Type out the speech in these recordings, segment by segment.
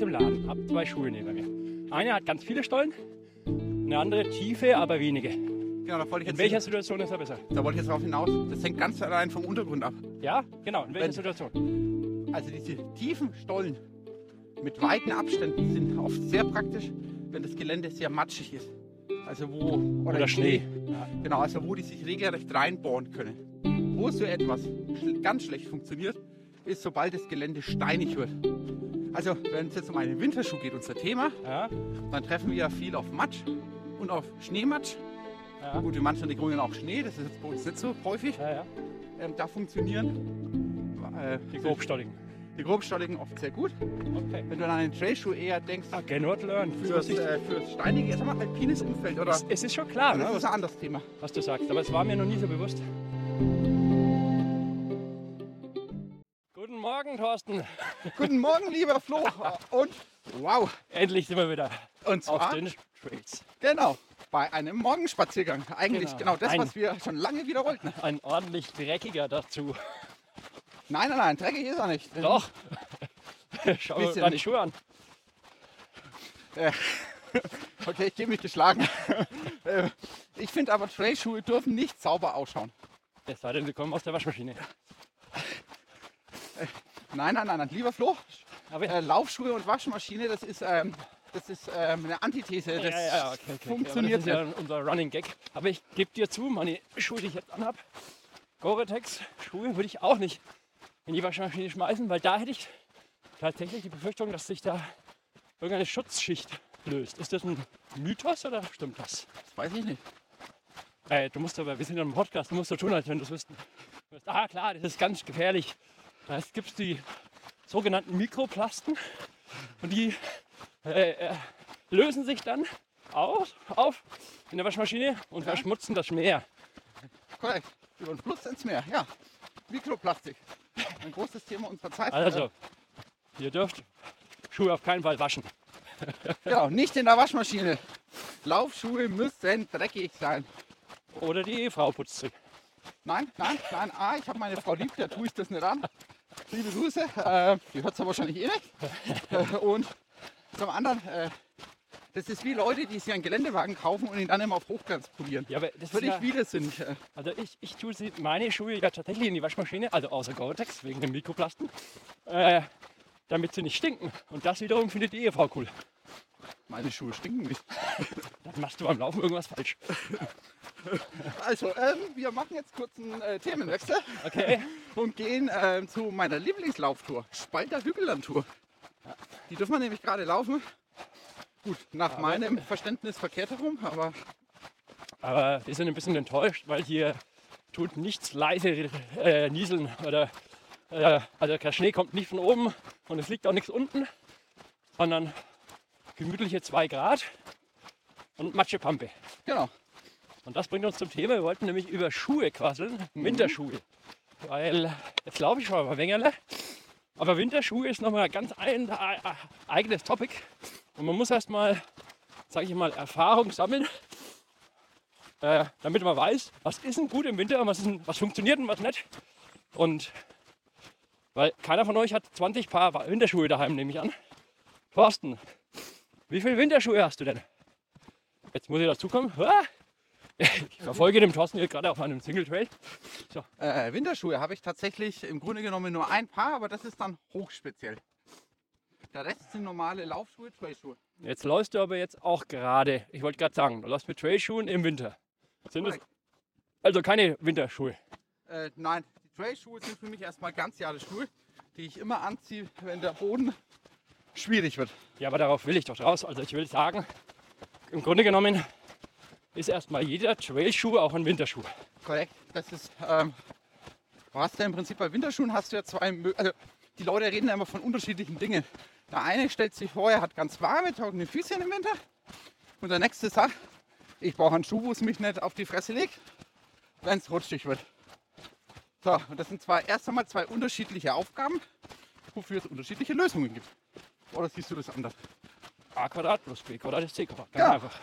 jetzt im Laden, habe zwei Schuhe neben mir. Eine hat ganz viele Stollen, eine andere tiefe, aber wenige. Genau, da wollte ich In jetzt, welcher Situation ist er besser? da wollte ich jetzt darauf hinaus. Das hängt ganz allein vom Untergrund ab. Ja, genau, in welcher Wenn- Situation? Also diese tiefen Stollen mit weiten Abständen sind oft sehr praktisch, wenn das Gelände sehr matschig ist. Also wo Oder Schnee. Genau, also wo die sich regelrecht reinbohren können. Wo so etwas ganz schlecht funktioniert, ist, sobald das Gelände steinig wird. Also wenn es jetzt um einen Winterschuh geht, unser Thema, Ja, dann treffen wir ja viel auf Matsch und auf Schneematsch. ja, Gut, in manchen Regionen auch Schnee, das ist jetzt bei uns nicht so häufig. ja. Ähm, da funktionieren äh, Die grobstolligen. die grobstolligen oft sehr gut. Okay. Wenn du an einen Trailschuh eher denkst, Again what learned. fürs, äh, fürs steinige, sag mal, alpines Umfeld oder Es, es ist schon klar, das ne, ist ein anderes Thema. was du sagst, aber es war mir noch nie so bewusst. Thorsten. Guten Morgen, lieber Flo. Und wow, Endlich sind wir wieder und auf zwar den Trails. genau bei einem Morgenspaziergang. Eigentlich Genau. genau, das, Ein- was wir schon lange wieder wollten. Ein ordentlich dreckiger dazu. Nein, nein, nein, dreckig ist er nicht. Doch. Schau mir deine nicht. Schuhe an. Okay, ich gebe mich geschlagen. Äh, ich finde aber, Trailschuhe dürfen nicht sauber ausschauen. Es sei denn, sie kommen aus der Waschmaschine. Nein, nein, nein, nein. lieber Flo, Aber äh, Laufschuhe und Waschmaschine, das ist, ähm, das ist ähm, eine Antithese. Das ja, ja, okay, okay, funktioniert okay. Das ist ja unser Running Gag. Aber ich gebe dir zu, meine Schuhe, die ich jetzt anhab, Gore-Tex Schuhe, würde ich auch nicht in die Waschmaschine schmeißen, weil da hätte ich tatsächlich die Befürchtung, dass sich da irgendeine Schutzschicht löst. Ist das ein Mythos oder stimmt das? Das weiß ich nicht. Äh, du musst aber, wir sind ja im Podcast, du musst so tun, als wenn du es wüssten. Ah klar, das ist ganz gefährlich. Da gibt es die sogenannten Mikroplasten und die äh, äh, lösen sich dann auf, auf in der Waschmaschine und Ja. verschmutzen das Meer. Korrekt. Über den Fluss ins Meer, ja. Mikroplastik. Ein großes Thema unserer Zeit. Also, ihr dürft Schuhe auf keinen Fall waschen. Genau, nicht in der Waschmaschine. Laufschuhe müssen dreckig sein. Oder die Ehefrau putzt sie. Nein, nein, nein. Ah, ich habe meine Frau lieb, der tue ich das nicht an. Liebe Grüße. Äh, die hört es wahrscheinlich eh nicht. Äh, und zum anderen, äh, das ist wie Leute, die sich einen Geländewagen kaufen und ihn dann immer auf Hochglanz polieren. Ja, aber das Würde ja, ich widersinnig. Äh, Also ich, ich tue sie, meine Schuhe ja tatsächlich in die Waschmaschine, also außer Gore-Tex, wegen den Mikroplasten, äh, damit sie nicht stinken. Und das wiederum findet die Ehefrau cool. Meine Schuhe stinken nicht. Dann machst du beim Laufen irgendwas falsch. Also, ähm, wir machen jetzt kurz einen äh, Themenwechsel Okay. und gehen ähm, zu meiner Lieblingslauftour, Spalter Hügellandtour. Die dürfen wir nämlich gerade laufen. Gut, nach Aber- meinem Verständnis verkehrt herum, aber Aber wir sind ein bisschen enttäuscht, weil hier tut nichts leise äh, nieseln. Oder, äh, also der Schnee kommt nicht von oben und es liegt auch nichts unten, sondern gemütliche 2 Grad und Matschepampe. genau. Und das bringt uns zum Thema. Wir wollten nämlich über Schuhe quasseln, Winterschuhe. Weil jetzt laufe ich schon mal Wengerle. Aber Winterschuhe ist nochmal ein ganz ein, äh, eigenes Topic. Und man muss erstmal, sage ich mal, Erfahrung sammeln, äh, damit man weiß, was ist denn gut im Winter und was, denn, was funktioniert und was nicht. Und weil keiner von euch hat 20 Paar Winterschuhe daheim, nehme ich an. Thorsten, wie viele Winterschuhe hast du denn? Jetzt muss ich dazukommen. Ah! Ich verfolge den Thorsten hier gerade auf einem Single Trail. Äh, Winterschuhe habe ich tatsächlich im Grunde genommen nur ein Paar, aber das ist dann hochspeziell. Der Rest sind normale Laufschuhe, Trailschuhe. Jetzt läufst du aber jetzt auch gerade, ich wollte gerade sagen, du läufst mit Trailschuhen im Winter. Sind das also keine Winterschuhe? Äh, nein, die Trailschuhe sind für mich erstmal Ganzjahresschuhe, die ich immer anziehe, wenn der Boden schwierig wird. Ja, aber darauf will ich doch raus. Also ich will sagen, im Grunde genommen ist erstmal jeder Trailschuh auch ein Winterschuh. Korrekt. Das ist, ähm, du hast ja im Prinzip bei Winterschuhen hast du ja zwei, also die Leute reden ja immer von unterschiedlichen Dingen. Der eine stellt sich vor, er hat ganz warme, trockene Füßchen im Winter. Und der nächste sagt, ich brauche einen Schuh, wo es mich nicht auf die Fresse legt, wenn es rutschig wird. So, und das sind zwar erst einmal zwei unterschiedliche Aufgaben, wofür es unterschiedliche Lösungen gibt. Oder siehst du das anders? A Quadrat plus B Quadrat ist C Quadrat. Ganz Ja. einfach.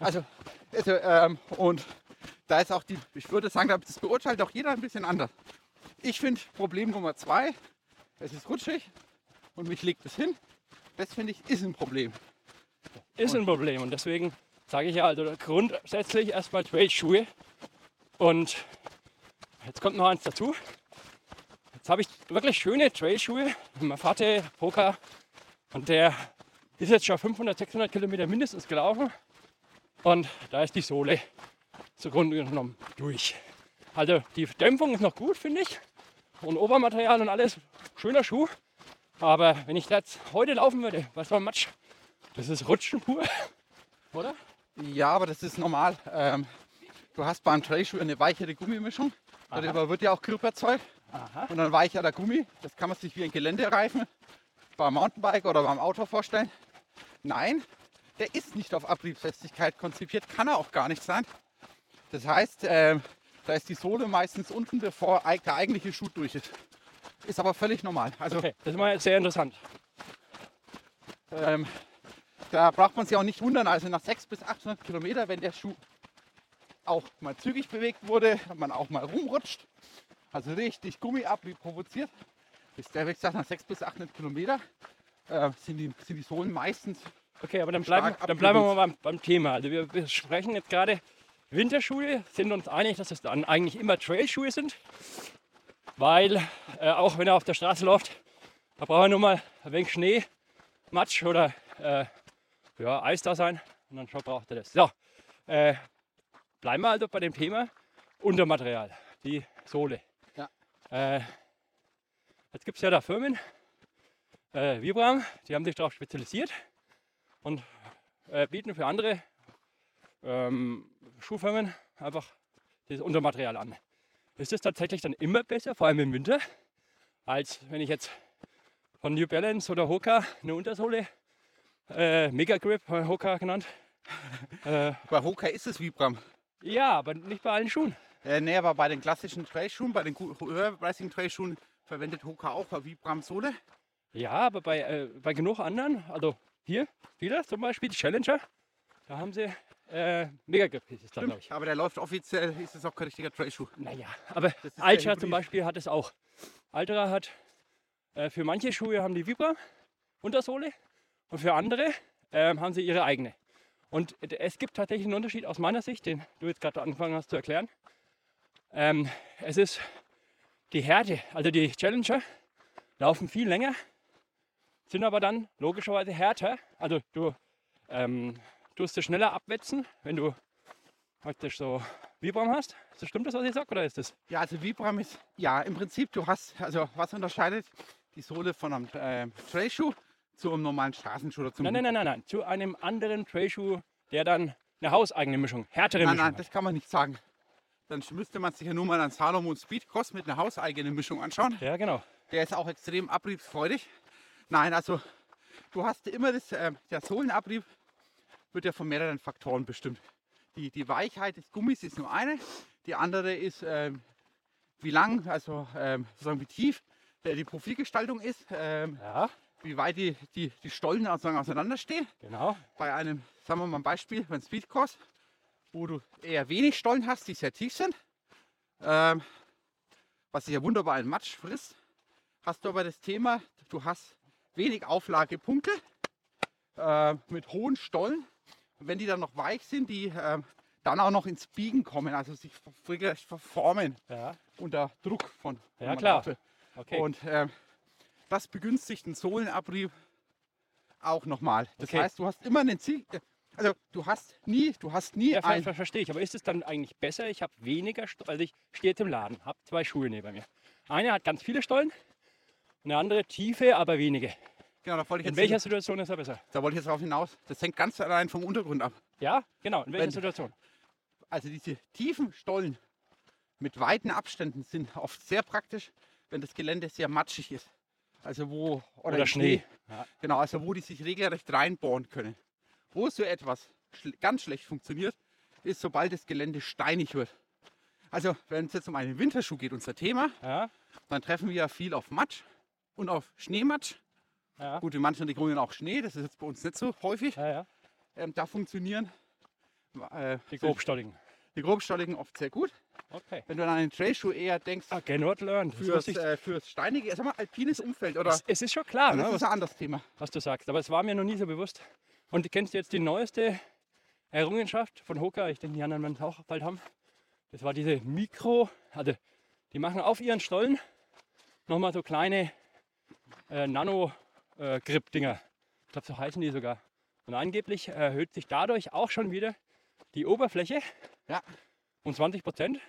Also, also ähm, und da ist auch die, ich würde sagen, das beurteilt auch jeder ein bisschen anders. Ich finde Problem Nummer zwei, es ist rutschig und mich legt es hin. Das finde ich ist ein Problem. Ist ein Problem. Und deswegen sage ich ja, also grundsätzlich erstmal Trailschuhe. Und jetzt kommt noch eins dazu. Jetzt habe ich wirklich schöne Trailschuhe. Mein Vater, Poker. Und der ist jetzt schon 500, 600 Kilometer mindestens gelaufen. Und da ist die Sohle zugrunde genommen durch. Also die Dämpfung ist noch gut, finde ich. Und Obermaterial und alles. Schöner Schuh. Aber wenn ich jetzt heute laufen würde, was war Matsch? Das ist Rutschen pur. Oder? Ja, aber das ist normal. Ähm, du hast beim Trailschuh eine weichere Gummimischung. Darüber wird ja auch Grip erzeugt. Aha. Und dann weicher der Gummi. Das kann man sich wie ein Geländereifen beim Mountainbike oder beim Auto vorstellen. Nein, der ist nicht auf Abriebsfestigkeit konzipiert, kann er auch gar nicht sein. Das heißt, ähm, da ist die Sohle meistens unten, bevor der eigentliche Schuh durch ist. Ist aber völlig normal. Also Okay, das ist mal sehr interessant. ähm, da braucht man sich auch nicht wundern. Also nach 600 bis 800 Kilometer, wenn der Schuh auch mal zügig bewegt wurde, man auch mal rumrutscht, also richtig Gummiabrieb provoziert, ist der, wie gesagt, nach 600 bis 800 Kilometer äh, sind, die, sind die Sohlen meistens Okay, aber dann bleiben, dann bleiben wir mal beim, beim Thema. Also wir, wir sprechen jetzt gerade Winterschuhe, sind uns einig, dass es dann eigentlich immer Trailschuhe sind. Weil äh, auch wenn er auf der Straße läuft, da braucht er nur mal ein wenig Schnee, Matsch oder äh, ja, Eis da sein und dann schon braucht er das. So, äh, bleiben wir also bei dem Thema Untermaterial, die Sohle. Äh, jetzt gibt es ja da Firmen, äh, Vibram, die haben sich darauf spezialisiert und äh, bieten für andere ähm, Schuhfirmen einfach das Untermaterial an. Ist es tatsächlich dann immer besser, vor allem im Winter, als wenn ich jetzt von New Balance oder Hoka eine Untersohle, äh, Mega Grip, äh, Hoka genannt. äh, Bei Hoka ist es Vibram. ja, aber nicht bei allen Schuhen. Äh, nee, aber bei den klassischen Trailschuhen, bei den höherpreisigen Trailschuhen verwendet Hoka auch Vibram-Sohle. Ja, aber bei, äh, bei genug anderen, also hier, wieder zum Beispiel die Challenger, da haben sie äh, Mega Grip, hieß es dann, glaube ich. Aber der läuft offiziell, ist es auch kein richtiger Trailschuh. Naja, aber Altra zum Beispiel hat es auch. Altra hat äh, für manche Schuhe haben die Vibra Untersohle und für andere ähm, haben sie ihre eigene. Und d- es gibt tatsächlich einen Unterschied aus meiner Sicht, den du jetzt gerade angefangen hast zu erklären. Ähm, es ist die Härte, also die Challenger laufen viel länger, sind aber dann logischerweise härter. Also du ähm, tust es schneller abwetzen, wenn du praktisch so Vibram hast. Das stimmt das, was ich sage, oder ist das? Ja, also Vibram ist, ja, im Prinzip, du hast, also was unterscheidet die Sohle von einem äh, Trailschuh zu einem normalen Straßenschuh oder zum Nein, nein, nein, nein, nein. Zu einem anderen Trailschuh, der dann eine hauseigene Mischung, härtere Nein, Mischung nein, das kann man nicht sagen. Dann müsste man sich ja nur mal einen Salomon Speedcross mit einer hauseigenen Mischung anschauen. Ja, genau. Der ist auch extrem abriebsfreudig. Nein, also du hast immer das, äh, der Sohlenabrieb wird ja von mehreren Faktoren bestimmt. Die, die Weichheit des Gummis ist nur eine. Die andere ist, ähm, wie lang, also ähm, sozusagen wie tief äh, die Profilgestaltung ist, ähm, Ja, wie weit die, die, die Stollen sozusagen auseinanderstehen. genau. Bei einem, sagen wir mal ein Beispiel, beim Speedcross, wo du eher wenig Stollen hast, die sehr tief sind, ähm, was sich ja wunderbar in Matsch frisst, hast du aber das Thema, du hast wenig Auflagepunkte äh, mit hohen Stollen. Und wenn die dann noch weich sind, die ähm, dann auch noch ins Biegen kommen, also sich regelrecht verformen Ja, unter Druck von Ja, klar. Okay. Und ähm, das begünstigt den Sohlenabrieb auch nochmal. Das Okay. heißt, du hast immer einen Ziel. Also du hast nie, du hast nie ja, ver ver verstehe ich. Aber ist es dann eigentlich besser? Ich habe weniger Stollen. Also ich stehe jetzt im Laden, habe zwei Schuhe neben mir. Eine hat ganz viele Stollen, eine andere tiefe, aber wenige. Genau, da wollte ich In jetzt, welcher Situation ist er besser? da wollte ich jetzt darauf hinaus. Das hängt ganz allein vom Untergrund ab. Ja, genau. In welcher Wenn- Situation? Also diese tiefen Stollen mit weiten Abständen sind oft sehr praktisch, wenn das Gelände sehr matschig ist. Also wo Oder, im Schnee. Ja. Genau, also wo die sich regelrecht reinbohren können. Wo so etwas schl ganz schlecht funktioniert, ist, sobald das Gelände steinig wird. Also, wenn es jetzt um einen Winterschuh geht, unser Thema, Ja, dann treffen wir ja viel auf Matsch und auf Schneematsch. ja, Gut, in manchen Regionen auch Schnee, das ist jetzt bei uns nicht so häufig. ja. Ähm, da funktionieren äh, Die grobstolligen. die grobstolligen oft sehr gut. Okay. Wenn du an einen Trailschuh eher denkst, Ah, Again what learned. Das fürs, ich. äh, fürs steinige, sag mal, alpines Umfeld oder es, es ist schon klar, das ne, ist was, ein anderes Thema. was du sagst. Aber es war mir noch nie so bewusst. Und kennst du jetzt die neueste Errungenschaft von Hoka? Ich denke, die anderen werden es auch bald haben. Das war diese Mikro, also die machen auf ihren Stollen nochmal so kleine äh, Nano-Grip-Dinger. ich glaube, so heißen die sogar. Und angeblich erhöht sich dadurch auch schon wieder die Oberfläche Ja. um 20 Prozent.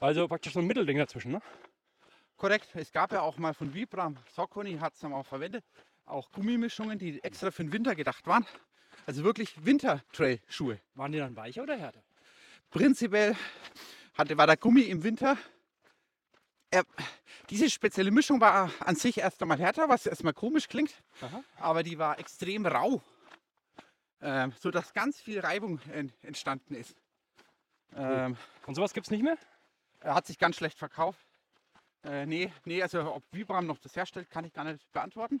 Also praktisch so ein Mittelding dazwischen. Ne? Korrekt. Es gab ja auch mal von Vibram, Saucony hat es dann auch verwendet, auch Gummimischungen, die extra für den Winter gedacht waren. Also wirklich Winter-Trail-Schuhe. Waren die dann weicher oder härter? Prinzipiell hatte, war der Gummi im Winter. Er, diese spezielle Mischung war an sich erst einmal härter, was erstmal komisch klingt, Aha. aber die war extrem rau, ähm, sodass ganz viel Reibung en, entstanden ist. Ähm, Und sowas gibt es nicht mehr? er hat sich ganz schlecht verkauft. Äh, nee, nee, also ob Vibram noch das herstellt, kann ich gar nicht beantworten.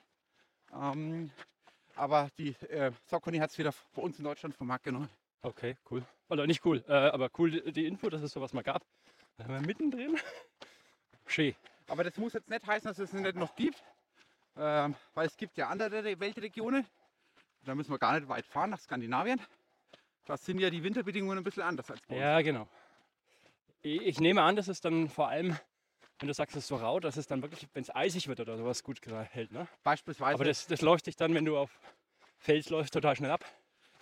Ähm, aber die äh, Saucony hat es wieder bei uns in Deutschland vom Markt genommen. Okay, cool. Oder nicht cool, äh, aber cool die, Info, dass es sowas mal gab. Da haben wir mittendrin. Schön. Aber das muss jetzt nicht heißen, dass es es nicht noch gibt, ähm, weil es gibt ja andere Re- Weltregionen. Da müssen wir gar nicht weit fahren nach Skandinavien. Da sind ja die Winterbedingungen ein bisschen anders als bei uns. Ja, genau. Ich nehme an, dass es dann vor allem, wenn du sagst, es ist so rau, dass es dann wirklich, wenn es eisig wird oder sowas, gut hält. Ne? Beispielsweise, Aber das, das läuft sich dann, wenn du auf Fels läufst, total schnell ab.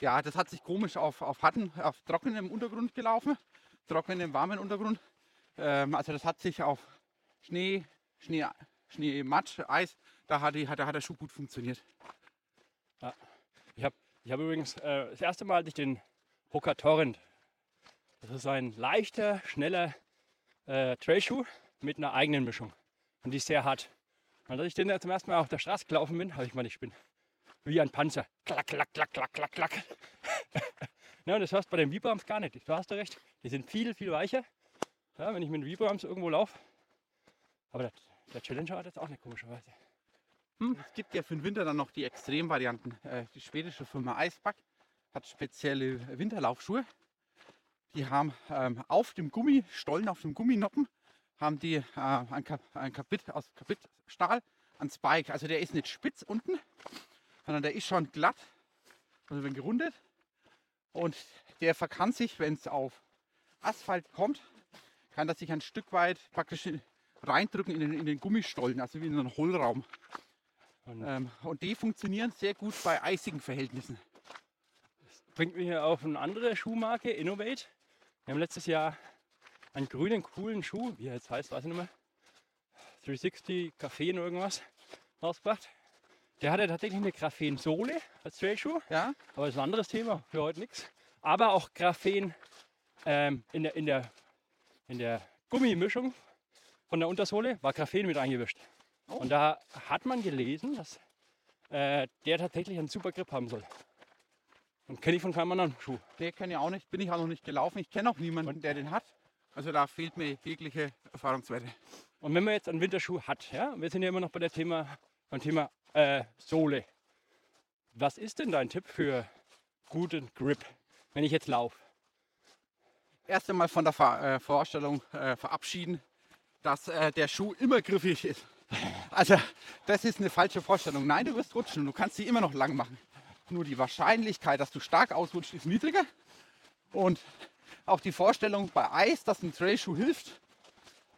ja, das hat sich komisch auf, auf harten, auf trockenem Untergrund gelaufen, trockenem, warmen Untergrund. Ähm, also das hat sich auf Schnee, Schnee, Schnee, Matsch, Eis, da hat, die, hat, da hat der Schuh gut funktioniert. Ich habe ich hab übrigens äh, das erste Mal ich den Hoka Torrent. Das ist ein leichter, schneller äh, Trailschuh mit einer eigenen Mischung. Und die ist sehr hart. Und als ich den zum ersten Mal auf der Straße gelaufen bin, habe ich mal, ich bin wie ein Panzer. Klack, klack, klack, klack, klack, klack. ja, und das hörst du bei den Vibrams gar nicht. Du hast du recht. Die sind viel, viel weicher. Ja, wenn ich mit den Vibrams irgendwo laufe. Aber der, der Challenger hat jetzt auch eine komischerweise. Es gibt ja für den Winter dann noch die Extremvarianten. Äh, die schwedische Firma Eisback hat spezielle Winterlaufschuhe. Die haben ähm, auf dem Gummistollen, auf dem Gumminoppen, haben die äh, ein, Kap ein Kapit aus Kapitstahl, ein Spike. Also der ist nicht spitz unten, sondern der ist schon glatt, also wenn gerundet. Und der verkann sich, wenn es auf Asphalt kommt, kann das sich ein Stück weit praktisch reindrücken in den, in den Gummistollen, also wie in einen Hohlraum. Und Ähm, und die funktionieren sehr gut bei eisigen Verhältnissen. bringt mich hier auf eine andere Schuhmarke, Innovate. Wir haben letztes Jahr einen grünen, coolen Schuh, wie er jetzt heißt, weiß ich nicht mehr. 360 Graphen irgendwas rausgebracht. Der hatte tatsächlich eine Graphensohle als Trailschuh, Ja? aber das ist ein anderes Thema, für heute nichts. Aber auch Graphen ähm, in, der, in, der, in der Gummimischung von der Untersohle war Graphen mit eingewischt. Oh. Und da hat man gelesen, dass äh, der tatsächlich einen super Grip haben soll. Und kenne ich von keinem anderen Schuh. Den kenne ich auch nicht, bin ich auch noch nicht gelaufen. Ich kenne auch niemanden, der den hat. Also da fehlt mir jegliche Erfahrungswerte. Und wenn man jetzt einen Winterschuh hat, ja, wir sind ja immer noch bei der Thema, beim Thema äh, Sohle. Was ist denn dein Tipp für guten Grip, wenn ich jetzt laufe? Erst einmal von der Ver äh, Vorstellung äh, verabschieden, dass äh, der Schuh immer griffig ist. Also das ist eine falsche Vorstellung. Nein, du wirst rutschen und du kannst sie immer noch lang machen. Nur die Wahrscheinlichkeit, dass du stark ausrutscht, ist niedriger. Und auch die Vorstellung bei Eis, dass ein Trailschuh hilft,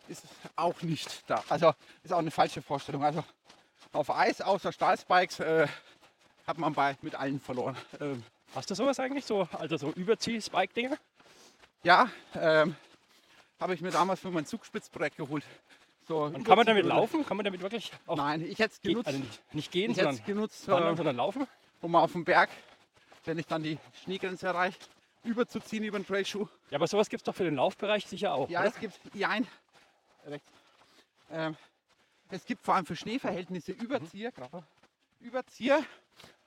ist auch nicht da. Also ist auch eine falsche Vorstellung. Also auf Eis außer Stahlspikes äh, hat man bei mit allen verloren. Ähm, Hast du sowas eigentlich so, also so Überzieh-Spike-Dinger? ja, ähm, habe ich mir damals für mein Zugspitzprojekt geholt. So Und kann man damit laufen? Kann man damit wirklich Nein, ich hätte es ge- genutzt, also nicht, gehen, ich sondern genutzt wandern, äh, sondern laufen? um auf dem Berg, wenn ich dann die Schneegrenze erreiche, überzuziehen über den Trailschuh. Ja, aber sowas gibt es doch für den Laufbereich sicher auch. Ja, oder? es gibt ja ein. Ähm, es gibt vor allem für Schneeverhältnisse Überzieher. Grappa. Überzieher,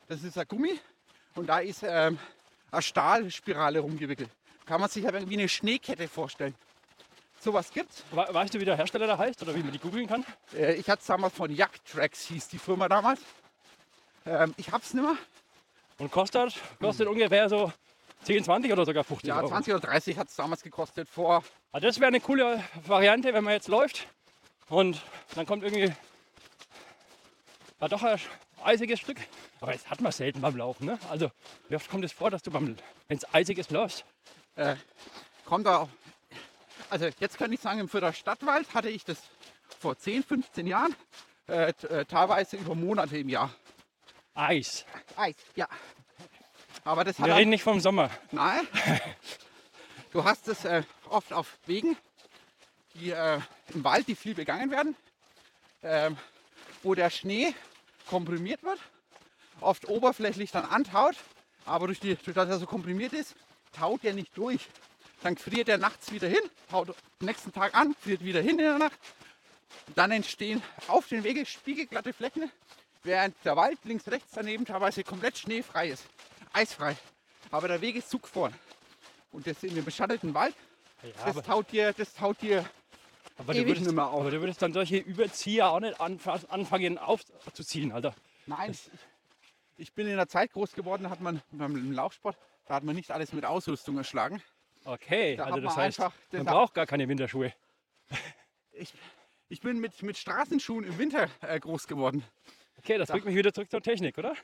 das ist ein Gummi und da ist ähm, eine Stahlspirale rumgewickelt. Kann man sich aber irgendwie eine Schneekette vorstellen. Sowas gibt's. We- Weißt du, wie der Hersteller da heißt oder wie man die googeln kann? Äh, ich hatte es damals von Yak Tracks, hieß die Firma damals. Ähm, ich hab's nicht mehr. Und kostet, kostet ungefähr so 10, 20 oder sogar 50 Ja, Euro. 20 oder 30 hat es damals gekostet vor. Also das wäre eine coole Variante, wenn man jetzt läuft und dann kommt irgendwie war doch ein eisiges Stück. Aber das hat man selten beim Laufen. Ne? Also wie oft kommt es vor, dass du beim, wenn es eisig ist, läufst? Äh, kommt da auch. Also jetzt kann ich sagen, im Fürther Stadtwald hatte ich das vor 10, 15 Jahren äh, äh, teilweise über Monate im Jahr. Eis. Eis, ja. Aber das hat Wir reden nicht vom Sommer. Nein. Du hast es äh, oft auf Wegen, die äh, im Wald, die viel begangen werden, ähm, wo der Schnee komprimiert wird, oft oberflächlich dann antaut, aber durch die, durch das er so komprimiert ist, taut er nicht durch. Dann friert er nachts wieder hin, taut am nächsten Tag an, friert wieder hin in der Nacht. Dann entstehen auf den Wegen spiegelglatte Flächen, während der Wald links, rechts daneben teilweise komplett schneefrei ist, eisfrei. Aber der Weg ist zugefroren. Und das in dem beschatteten Wald, Ja, das taut dir, das taut dir aber, du würdest, aber du würdest dann solche Überzieher auch nicht anfa- anfangen aufzuziehen, Alter. Nein, ich, ich bin in der Zeit groß geworden, da hat man beim Laufsport, da hat man nicht alles mit Ausrüstung erschlagen. Okay, Da also das man heißt, einfach- man das- braucht gar keine Winterschuhe. Ich, ich bin mit, mit Straßenschuhen im Winter äh, groß geworden. Okay, das bringt mich wieder zurück zur Technik, oder?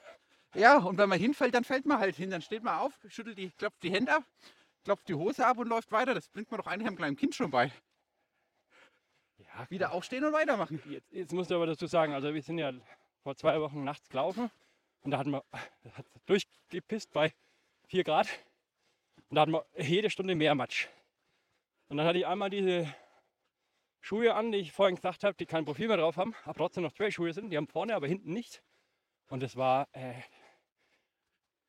Ja, und wenn man hinfällt, dann fällt man halt hin. Dann steht man auf, schüttelt die, klopft die Hände ab, klopft die Hose ab und läuft weiter. Das bringt man doch eigentlich einem kleinen Kind schon bei. Ja, Wieder aufstehen und weitermachen. Jetzt, jetzt musst du aber dazu sagen, also wir sind ja vor zwei Wochen nachts gelaufen und da hatten wir hat durchgepisst bei 4 Grad und da hatten wir jede Stunde mehr Matsch. Und dann hatte ich einmal diese Schuhe an, die ich vorhin gesagt habe, die kein Profil mehr drauf haben, aber trotzdem noch Trail-Schuhe sind. Die haben vorne, aber hinten nicht. Und es war, äh,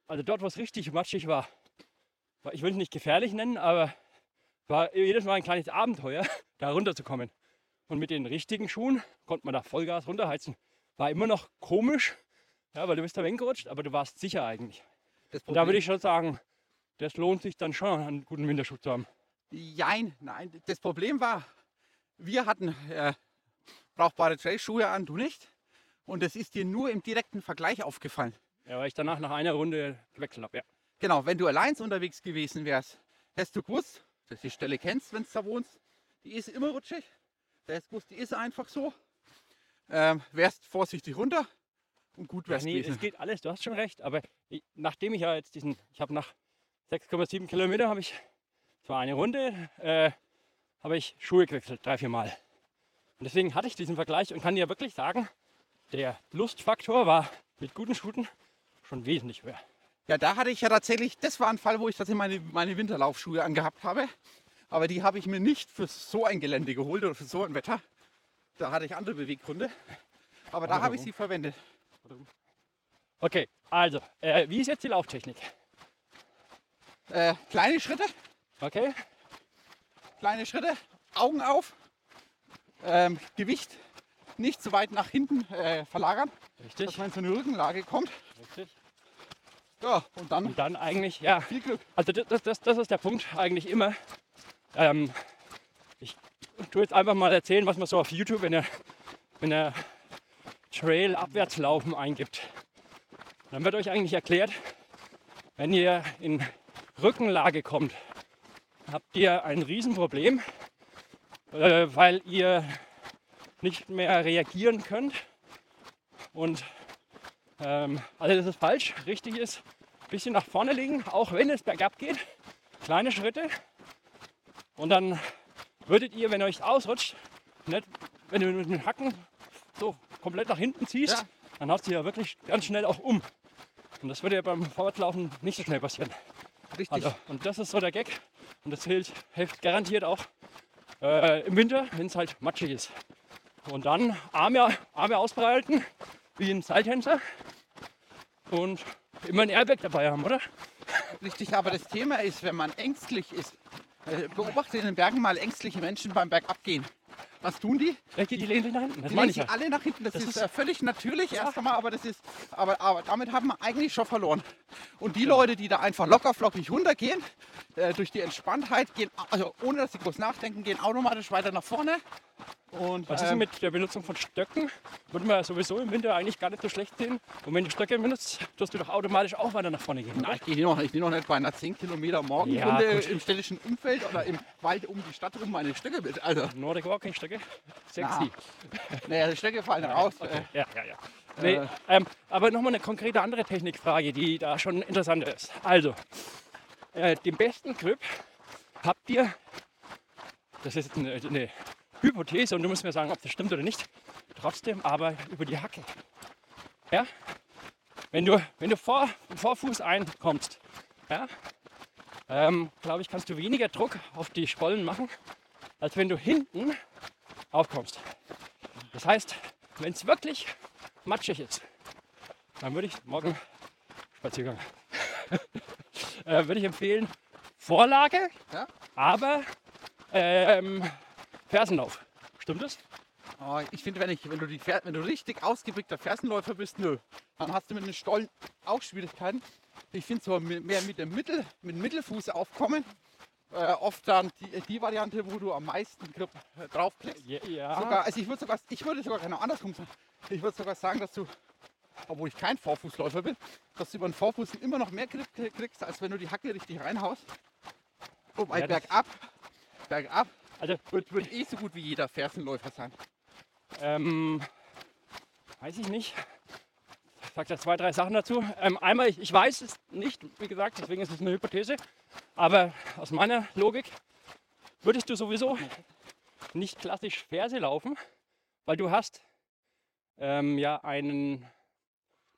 also dort, wo es richtig matschig war, war ich will es nicht gefährlich nennen, aber war jedes Mal ein kleines Abenteuer, da runterzukommen. Und mit den richtigen Schuhen konnte man da Vollgas runterheizen. War immer noch komisch, ja, weil du bist da weggerutscht, aber du warst sicher eigentlich. Und da würde ich schon sagen, das lohnt sich dann schon, einen guten Winterschuh zu haben. Jein, nein. Das Problem war, wir hatten äh, brauchbare Trailschuhe an, du nicht. Und das ist dir nur im direkten Vergleich aufgefallen. Ja, weil ich danach nach einer Runde gewechselt habe. Ja. Genau, wenn du allein unterwegs gewesen wärst, hättest du gewusst, dass du die Stelle kennst, wenn du da wohnst. Die ist immer rutschig. Da hättest du gewusst, die ist einfach so. Ähm, wärst vorsichtig runter und gut wärst nee, es gewesen. geht alles, du hast schon recht. Aber ich, nachdem ich ja jetzt diesen, ich habe nach 6,7 Kilometer habe ich, zwar eine Runde, äh, habe ich Schuhe gewechselt, drei, vier Mal. Und deswegen hatte ich diesen Vergleich und kann dir wirklich sagen, der Lustfaktor war mit guten Schuhen schon wesentlich höher. Ja, da hatte ich ja tatsächlich, das war ein Fall, wo ich tatsächlich meine, meine Winterlaufschuhe angehabt habe. Aber die habe ich mir nicht für so ein Gelände geholt oder für so ein Wetter. Da hatte ich andere Beweggründe. Aber da habe ich sie verwendet. Okay, also, äh, wie ist jetzt die Lauftechnik? Äh, kleine Schritte, Okay, kleine Schritte, Augen auf, ähm, Gewicht nicht zu weit nach hinten äh, verlagern, richtig, dass man in so eine Rückenlage kommt. richtig. Ja, und dann Und dann eigentlich, ja, viel Glück. Also das, das- das, ist der Punkt eigentlich immer. Ähm, ich tue jetzt einfach mal erzählen, was man so auf YouTube, wenn er, wenn er Trail Abwärtslaufen eingibt. Dann wird euch eigentlich erklärt, wenn ihr in Rückenlage kommt, habt ihr ein Riesenproblem, äh, weil ihr nicht mehr reagieren könnt. Und ähm, also das ist falsch. Richtig ist, ein bisschen nach vorne liegen, auch wenn es bergab geht. Kleine Schritte. Und dann würdet ihr, wenn ihr euch ausrutscht, nicht, wenn du mit den Hacken so komplett nach hinten ziehst, Ja. dann hast du ja wirklich ganz schnell auch um. Und das würde ja beim Vorwärtslaufen nicht so schnell passieren. Richtig. Also, und das ist so der Gag. Und das hilft, hilft garantiert auch äh, im Winter, wenn es halt matschig ist. Und dann Arme, Arme ausbreiten, wie ein Seiltänzer. Und immer ein Airbag dabei haben, oder? Richtig, aber das Thema ist, wenn man ängstlich ist, äh, beobachte in den Bergen mal ängstliche Menschen beim Bergabgehen. Was tun die? Geht die lehnen sich nach hinten. Das Die ich sich ja. alle nach hinten. Das, Das ist, ist- äh, völlig natürlich erst einmal, aber das ist, aber, aber damit haben wir eigentlich schon verloren. Und die Leute, die da einfach lockerflockig runtergehen, äh, durch die Entspanntheit, gehen, also ohne dass sie groß nachdenken, gehen automatisch weiter nach vorne Und Was ist denn mit der Benutzung von Stöcken? Würde man sowieso im Winter eigentlich gar nicht so schlecht sehen. Und wenn du Stöcke benutzt, tust du doch automatisch auch weiter nach vorne gehen. Na, ich gehe noch, ich gehe noch nicht bei einer 10 Kilometer Morgenrunde Ja, im städtischen Umfeld oder im Wald um die Stadt rum meine Stöcke mit. Also, Nordic Walking Stöcke. Sexy. naja, die Stöcke fallen raus. Äh, Ja, ja, ja. Nee, Äh. ähm, aber nochmal eine konkrete andere Technikfrage, die da schon interessanter ist. Also, äh, den besten Grip habt ihr, das ist eine, eine Hypothese und du musst mir sagen, ob das stimmt oder nicht, trotzdem aber über die Hacke. Ja? Wenn du, wenn du vor, vor Fuß einkommst, ja, ähm, glaube ich, kannst du weniger Druck auf die Stollen machen, als wenn du hinten aufkommst. Das heißt, wenn es wirklich matschig ist, dann würde ich morgen Spaziergang. äh, würde ich empfehlen, Vorlage, Ja. aber ähm, Fersenlauf. Stimmt das? Oh, ich finde, wenn, ich, wenn, du die wenn du richtig ausgeprägter Fersenläufer bist, nö. Dann hast du mit den Stollen auch Schwierigkeiten. Ich finde so mehr mit dem Mittel, mit dem Mittelfuß aufkommen. Äh, oft dann die, die Variante, wo du am meisten Grip äh, draufklickst. Ja. ja. Sogar, also ich würde sogar, ich würde sogar genau andersrum sagen. Ich würde sogar sagen, dass du, obwohl ich kein Vorfußläufer bin, dass du über den Vorfuß immer noch mehr Grip kriegst, als wenn du die Hacke richtig reinhaust. Wobei Ja, das- bergab, bergab also, wird, wird eh so gut wie jeder Fersenläufer sein. ähm, weiß ich nicht. Ich sage da zwei, drei Sachen dazu. Ähm, einmal, ich, ich weiß es nicht, wie gesagt, deswegen ist es eine Hypothese. Aber aus meiner Logik würdest du sowieso nicht klassisch Ferse laufen, weil du hast ähm, ja einen,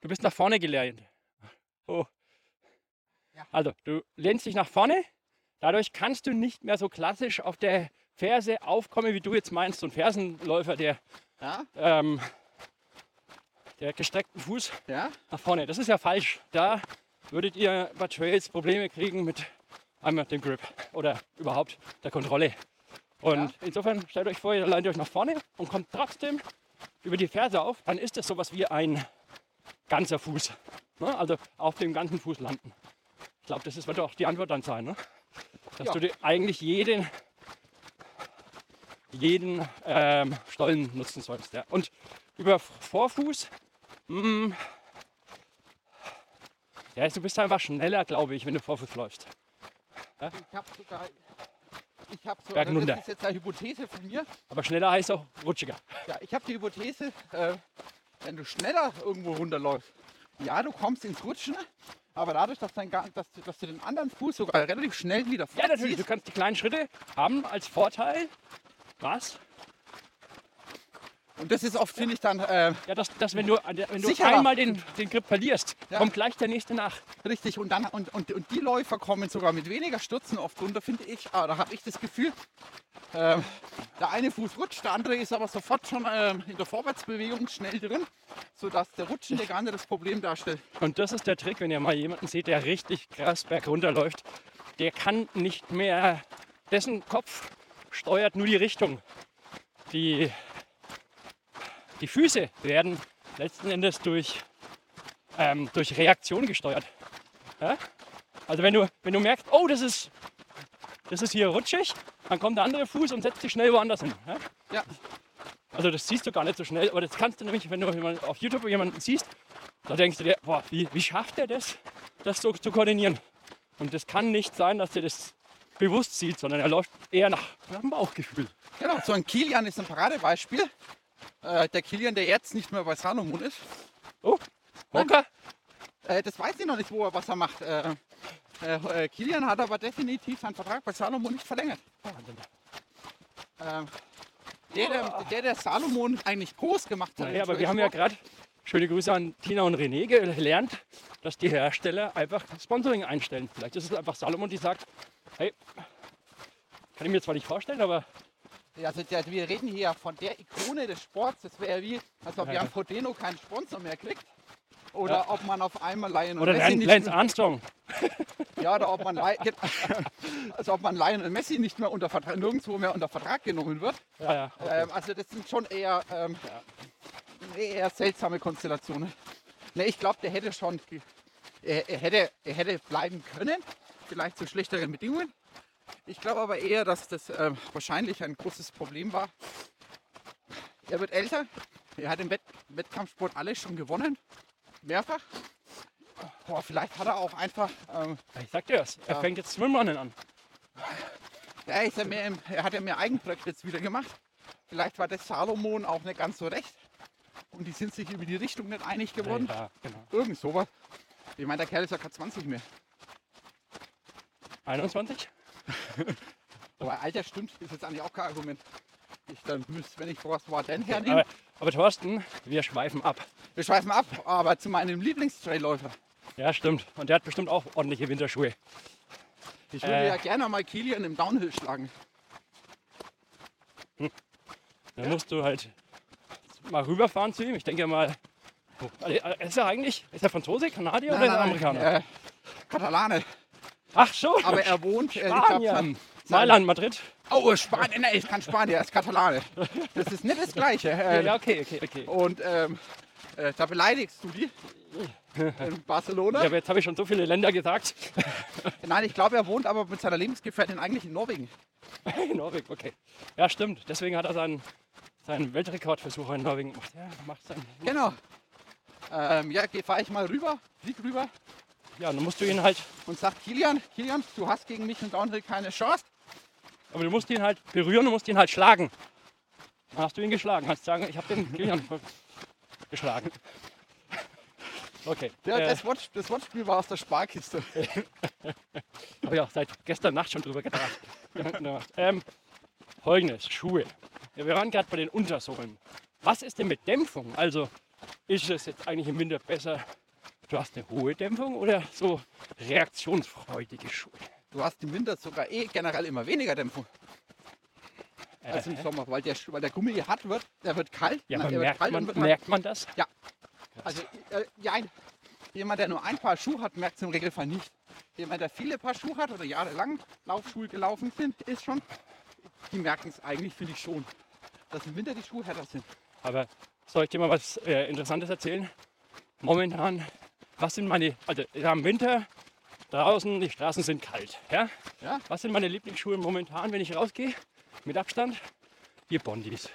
du bist nach vorne gelernt. Oh. Ja. Also, du lehnst dich nach vorne, dadurch kannst du nicht mehr so klassisch auf der Ferse aufkommen, wie du jetzt meinst, so ein Fersenläufer, der, Ja, ähm, der gestreckten Fuß ja. nach vorne. Das ist ja falsch. Da würdet ihr bei Trails Probleme kriegen mit einmal dem Grip oder überhaupt der Kontrolle. Und Ja. stellt euch vor, ihr leint euch nach vorne und kommt trotzdem über die Ferse auf, dann ist es sowas wie ein ganzer Fuß. Ne? Also auf dem ganzen Fuß landen. Ich glaube, das ist, wird auch die Antwort dann sein. Ne? Dass Ja. du dir eigentlich jeden, jeden ähm, Stollen nutzen sollst. Ja. Und über Vorfuß, mh, ja, du bist einfach schneller, glaube ich, wenn du Vorfuß läufst. Ich habe sogar, ich habe so, Berg das ist jetzt eine Hypothese von mir. Aber schneller heißt auch rutschiger. Ja, ich habe die Hypothese, äh, wenn du schneller irgendwo runterläufst, ja, du kommst ins Rutschen, aber dadurch, dass, dein, dass, du, dass du den anderen Fuß sogar relativ schnell wieder Ja, natürlich. Du vorziehst, kannst die kleinen Schritte haben als Vorteil. Was? Und das ist oft, finde ich, dann äh, Ja, dass, dass wenn du, der- wenn du Sicherer. einmal den, den Grip verlierst, Ja. kommt gleich der nächste nach. richtig. Und, dann, und, und, und die Läufer kommen sogar mit weniger Stürzen oft runter, finde ich. Ah, da habe ich das Gefühl, äh, der eine Fuß rutscht, der andere ist aber sofort schon äh, in der Vorwärtsbewegung schnell drin, sodass der Rutschende gar nicht das Problem darstellt. Und das ist der Trick, wenn ihr mal jemanden seht, der richtig krass bergunter läuft. Der kann nicht mehr, dessen Kopf steuert nur die Richtung. Die, die Füße werden letzten Endes durch, ähm, durch Reaktion gesteuert. Ja? Also wenn du, wenn du merkst, oh, das ist, das ist hier rutschig, dann kommt der andere Fuß und setzt sich schnell woanders hin. Ja? Ja, Also das siehst du gar nicht so schnell, aber das kannst du nämlich, wenn du auf YouTube jemanden siehst, da denkst du dir, boah, wie, wie schafft er das, das so zu koordinieren? Und das kann nicht sein, dass er das bewusst sieht, sondern er läuft eher nach, nach dem Bauchgefühl. Genau, so ein Kilian ist ein Paradebeispiel. Äh, der Kilian, der jetzt nicht mehr bei Salomon ist. Oh, Honka? Äh, das weiß ich noch nicht, wo er was er macht. Äh, äh, äh, Kilian hat aber definitiv seinen Vertrag bei Salomon nicht verlängert. Ähm, der, der, der, der Salomon eigentlich groß gemacht hat. Naja, aber wir haben ja gerade, schöne Grüße an Tina und René, gelernt, dass die Hersteller einfach Sponsoring einstellen. Vielleicht ist es einfach Salomon, die sagt, hey, kann ich mir zwar nicht vorstellen, aber also der, wir reden hier von der Ikone des Sports. Das wäre wie, als ob Ja, Jan ja. Frodeno keinen Sponsor mehr kriegt. Oder Ja. ob man auf einmal Lionel oder Messi nicht Lance mehr, Armstrong. ja, oder ob man, also ob man Lionel Messi nicht mehr unter Vertrag, nirgendwo mehr unter Vertrag genommen wird. Ja, ja. Ähm, also das sind schon eher, ähm, eher seltsame Konstellationen. Ne, ich glaube, der hätte schon, er, er, hätte, er hätte bleiben können, vielleicht zu schlechteren Bedingungen. Ich glaube aber eher, dass das ähm, wahrscheinlich ein großes Problem war, er wird älter. Er hat im Wett Wettkampfsport alles schon gewonnen. Mehrfach. Boah, vielleicht hat er auch einfach, ähm, Ich sag dir das. Er Ja. fängt jetzt Swimrunnen an. ja, ist er, mehr im, er hat ja mehr Eigenprojekte jetzt wieder gemacht. Vielleicht war das Salomon auch nicht ganz so recht. Und die sind sich über die Richtung nicht einig geworden. Ja, genau. Irgend sowas. Ich meine, der Kerl ist ja kein 20 mehr. 21? Aber Alter stimmt, ist jetzt eigentlich auch kein Argument. Ich dann müsste, wenn ich Forst war, den hernehme. Aber, aber Thorsten, wir schweifen ab. Wir schweifen ab, aber zu meinem Lieblingstrailläufer. Ja, stimmt. Und der hat bestimmt auch ordentliche Winterschuhe. Ich würde Äh. ja gerne mal Kilian im Downhill schlagen. Dann musst du halt mal rüberfahren zu ihm. Ich denke mal. Oh, also, äh, ist er eigentlich, ist er Franzose, Kanadier oder ist er Amerikaner? Äh, Katalane. Ach schon. Aber er wohnt, äh, sein, Mailand, Madrid. Oh, Spanien, nein, ich kann Spanier, er ist Katalane. Das ist nicht das Gleiche. Äh, Ja, okay, okay, okay. Und ähm, äh, da beleidigst du die in Barcelona. Ja, aber jetzt habe ich schon so viele Länder gesagt. Nein, ich glaube, er wohnt aber mit seiner Lebensgefährtin eigentlich in Norwegen. In Norwegen, okay. Ja, stimmt. Deswegen hat er seinen, seinen Weltrekordversuch in Norwegen gemacht. Ja, macht seinen, Genau. Ähm, ja, fahre ich mal rüber, flieg rüber ja, dann musst du ihn halt, und sag Kilian, Kilian, du hast gegen mich im Downhill keine Chance. aber du musst ihn halt berühren, du musst ihn halt schlagen. Dann hast du ihn geschlagen. Kannst sagen, ich habe den Kilian geschlagen. Okay. Ja, äh, das, Watch, das Watchspiel war aus der Sparkiste. habe auch seit gestern Nacht schon drüber gedacht. gemacht. ähm, Folgendes, Schuhe. Ja, wir waren gerade bei den Untersohlen. Was ist denn mit Dämpfung? Also ist es jetzt eigentlich im Winter besser, du hast eine hohe Dämpfung oder so reaktionsfreudige Schuhe? Du hast im Winter sogar eh generell immer weniger Dämpfung als im Äh, Sommer, weil der, weil der Gummi hart wird, der wird kalt. ja, Nein, aber der wird merkt kalt man, merkt man das? Also, äh, ja, jemand, der nur ein Paar Schuhe hat, merkt es im Regelfall nicht. Jemand, der viele Paar Schuhe hat oder jahrelang Laufschuhe gelaufen sind, ist schon, die merken es eigentlich, finde ich schon, dass im Winter die Schuhe härter sind. Aber soll ich dir mal was äh, Interessantes erzählen? Momentan, was sind meine, also ja, im Winter draußen, die Straßen sind kalt. Ja? Ja. Was sind meine Lieblingsschuhe momentan, wenn ich rausgehe? Mit Abstand? Die Bondis.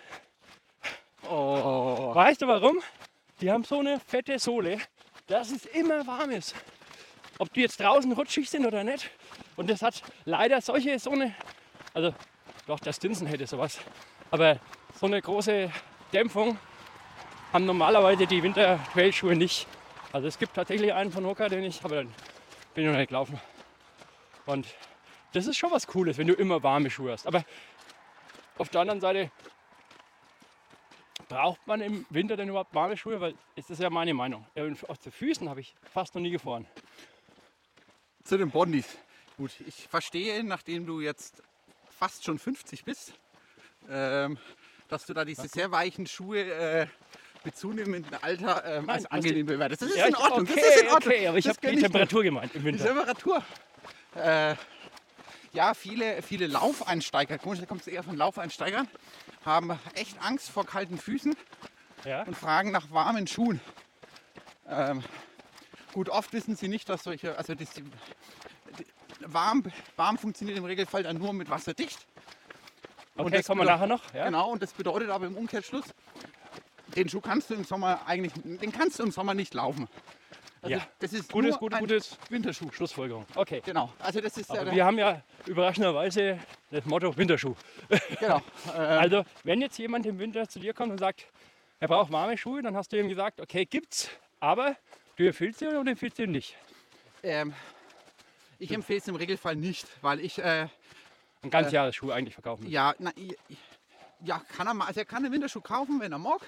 Oh. Weißt du warum? Die haben so eine fette Sohle, dass es immer warm ist. Ob die jetzt draußen rutschig sind oder nicht. Und das hat leider solche, so eine, also doch der Stinson hätte sowas, aber so eine große Dämpfung haben normalerweise die Winter-Trail-Schuhe nicht. Also es gibt tatsächlich einen von Hoka, den ich, aber dann bin ich noch nicht gelaufen. Und das ist schon was Cooles, wenn du immer warme Schuhe hast. Aber auf der anderen Seite braucht man im Winter denn überhaupt warme Schuhe? Weil es ist ja meine Meinung. Aus den Füßen habe ich fast noch nie gefahren. Zu den Bondis. Gut, ich verstehe, nachdem du jetzt fast schon 50 bist, ähm, dass du da diese sehr weichen Schuhe äh, mit zunehmendem Alter ähm, als angenehm bewertest. Das ist Ja, in Ordnung. Okay, das ist in Ordnung. okay, aber ich habe die. Temperatur gemeint im Die Winter. Temperatur. Äh, ja, viele, viele Laufeinsteiger, komisch, da kommt es eher von Laufeinsteigern, haben echt Angst vor kalten Füßen Ja? und fragen nach warmen Schuhen. Ähm, gut, oft wissen sie nicht, dass solche, also das, die, warm, warm funktioniert im Regelfall dann nur mit wasserdicht. Okay, das kommen wir nachher noch. Ja? Genau, und das bedeutet aber im Umkehrschluss, den Schuh kannst du im Sommer eigentlich, den kannst du im Sommer nicht laufen. Also Ja. das ist Gutes, gutes, gutes Winterschuh. Schlussfolgerung. Okay. Genau, also das ist äh, wir haben ja überraschenderweise das Motto Winterschuh. genau. Äh, Also, wenn jetzt jemand im Winter zu dir kommt und sagt, er braucht warme Schuhe, dann hast du ihm gesagt, okay, gibt's, aber du empfiehlst sie oder empfiehlst du ihn nicht? ähm, ich empfehle es im Regelfall nicht, weil ich äh, Ein Ganzjahresschuh eigentlich verkaufen. Ja, na, ja, kann er mal. Also er kann einen Winterschuh kaufen, wenn er mag.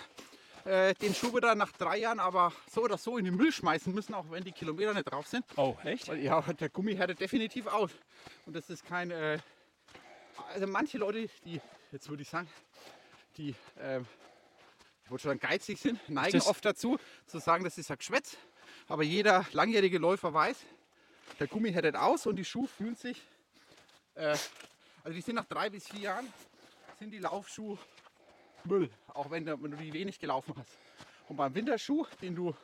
Äh, den Schuh wird er nach drei Jahren aber so oder so in den Müll schmeißen müssen, auch wenn die Kilometer nicht drauf sind. Oh, echt? Weil ja, der Gummi härtet definitiv aus. Und das ist kein. Äh, also manche Leute, die, jetzt würde ich sagen, die, ähm, ich wollte schon geizig sind, neigen das- oft dazu, zu sagen, das ist ein Geschwätz. Aber jeder langjährige Läufer weiß, der Gummi härtet aus und die Schuhe fühlen sich. Äh, also die sind nach drei bis vier Jahren sind die Laufschuhe Müll, auch wenn, du- wenn du die wenig gelaufen hast. Und beim Winterschuh, den du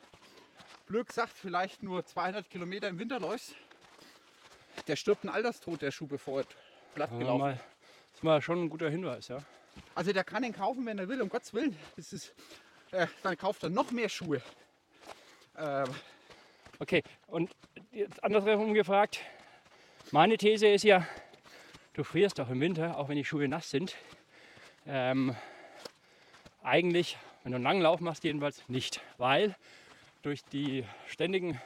blöd gesagt vielleicht nur 200 Kilometer im Winter läufst, der stirbt ein Alterstod, der Schuh, bevor er platt gelaufen mal, das ist mal schon ein guter Hinweis, ja. Also der kann ihn kaufen, wenn er will, um Gottes Willen. Das ist, äh, dann kauft er noch mehr Schuhe. Ähm, Okay, und jetzt andersherum gefragt. Meine These ist ja, du frierst auch im Winter, auch wenn die Schuhe nass sind. Ähm, eigentlich, wenn du einen langen Lauf machst, jedenfalls nicht. Weil durch die ständigen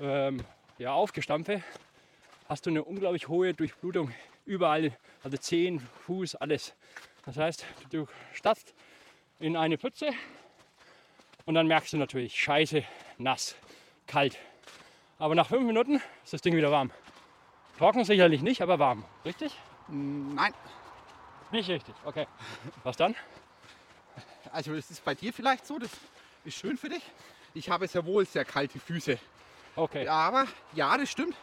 ähm, ja, Aufgestampfe hast du eine unglaublich hohe Durchblutung überall, also Zehen, Fuß, alles. Das heißt, du startst in eine Pfütze und dann merkst du natürlich, scheiße, nass, kalt. Aber nach fünf Minuten ist das Ding wieder warm. Trocken sicherlich nicht, aber warm. Richtig? nein, Nicht richtig. Okay. Was dann? Also es ist bei dir vielleicht so, das ist schön für dich. Ich habe sehr wohl sehr kalte Füße. Okay. Aber ja, das stimmt.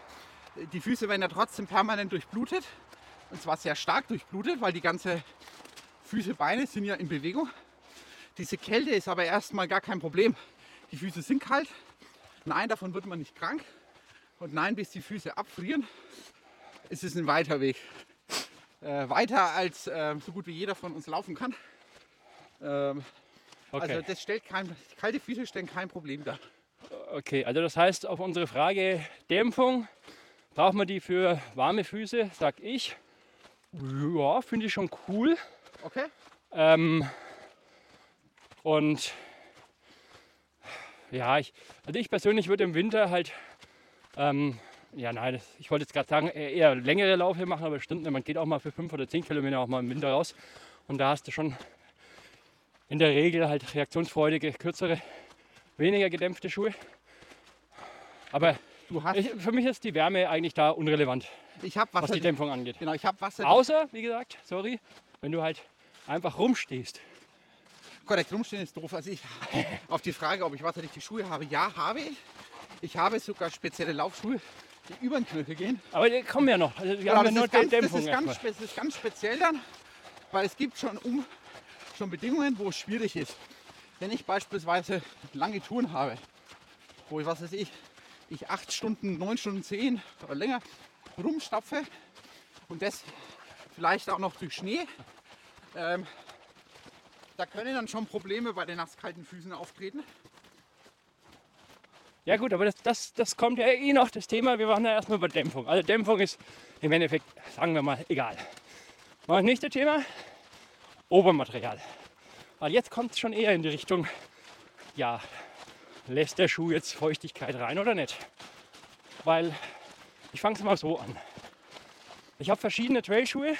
Die Füße werden ja trotzdem permanent durchblutet. Und zwar sehr stark durchblutet, weil die ganze Füße, Beine sind ja in Bewegung. Diese Kälte ist aber erstmal gar kein Problem. Die Füße sind kalt. Nein, davon wird man nicht krank. Und nein, bis die Füße abfrieren, ist es ein weiter Weg. Äh, weiter als äh, so gut wie jeder von uns laufen kann. Ähm, Okay. Also das stellt kein, kalte Füße stellen kein Problem dar. okay. Also das heißt, auf unsere Frage Dämpfung, braucht man die für warme Füße, sag ich. Ja, finde ich schon cool. Okay? Ähm, und ja, ich, also ich persönlich würde im Winter halt, ähm, ja nein, das, ich wollte jetzt gerade sagen, eher, eher längere Laufe machen, aber stimmt man geht auch mal für fünf oder zehn Kilometer auch mal im Winter raus und da hast du schon in der Regel halt reaktionsfreudige, kürzere, weniger gedämpfte Schuhe. Aber ich, für mich ist die Wärme eigentlich da unrelevant, ich habe was die Dämpfung angeht. Genau, ich habe Wasser. Außer, wie gesagt, sorry, wenn du halt einfach rumstehst. Korrekt, rumstehen ist doof. Also ich, auf die Frage, ob ich wasserdichte Schuhe habe, ja, habe ich. Ich habe sogar spezielle Laufschuhe, die über den Knöchel gehen. Aber die kommen ja noch. Also wir Genau, haben ja nur ist ganz, die das, Dämpfung. ist ganz, das ist ganz speziell dann, weil es gibt schon, um, schon Bedingungen, wo es schwierig ist. Wenn ich beispielsweise lange Touren habe, wo ich, was weiß ich, ich acht Stunden, neun Stunden, zehn oder länger rumstapfe und das vielleicht auch noch durch Schnee, ähm, da können dann schon Probleme bei den nasskalten Füßen auftreten. Ja gut, aber das, das, das kommt ja eh noch das Thema. Wir machen ja erstmal über Dämpfung. Also Dämpfung ist im Endeffekt, sagen wir mal, egal. Mal das nächste Thema, Obermaterial. Weil jetzt kommt es schon eher in die Richtung, ja, lässt der Schuh jetzt Feuchtigkeit rein oder nicht? Weil, ich fange es mal so an. Ich habe verschiedene Trailschuhe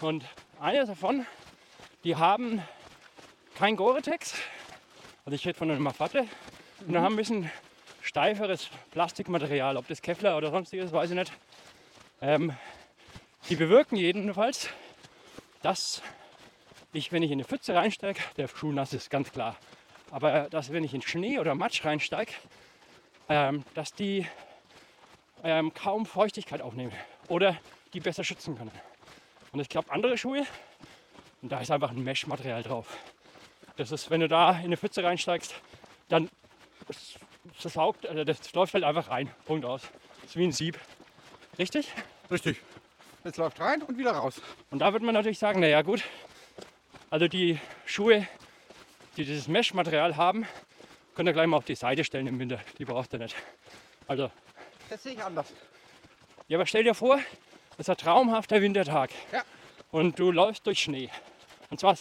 und eine davon, die haben kein Gore-Tex. Also ich rede von einer Mafate. Und dann haben ein bisschen steiferes Plastikmaterial, ob das Kevlar oder sonstiges, weiß ich nicht. Ähm, die bewirken jedenfalls, dass ich, wenn ich in eine Pfütze reinsteige, der Schuh nass ist, ganz klar. Aber dass, wenn ich in Schnee oder Matsch reinsteige, ähm, dass die ähm, kaum Feuchtigkeit aufnehmen oder die besser schützen können. Und ich glaube, andere Schuhe, und da ist einfach ein Mesh-Material drauf. Das ist, wenn du da in eine Pfütze reinsteigst, dann das, das saugt, also das läuft halt einfach rein. Punkt aus. Das ist wie ein Sieb. Richtig? Richtig. Jetzt läuft rein und wieder raus. Und da würde man natürlich sagen, naja gut, also die Schuhe, die dieses Mesh-Material haben, könnt ihr gleich mal auf die Seite stellen im Winter. Die braucht ihr nicht. Also, Das sehe ich anders. ja, aber stell dir vor, es ist ein traumhafter Wintertag. Ja. Und du läufst durch Schnee. Und zwar.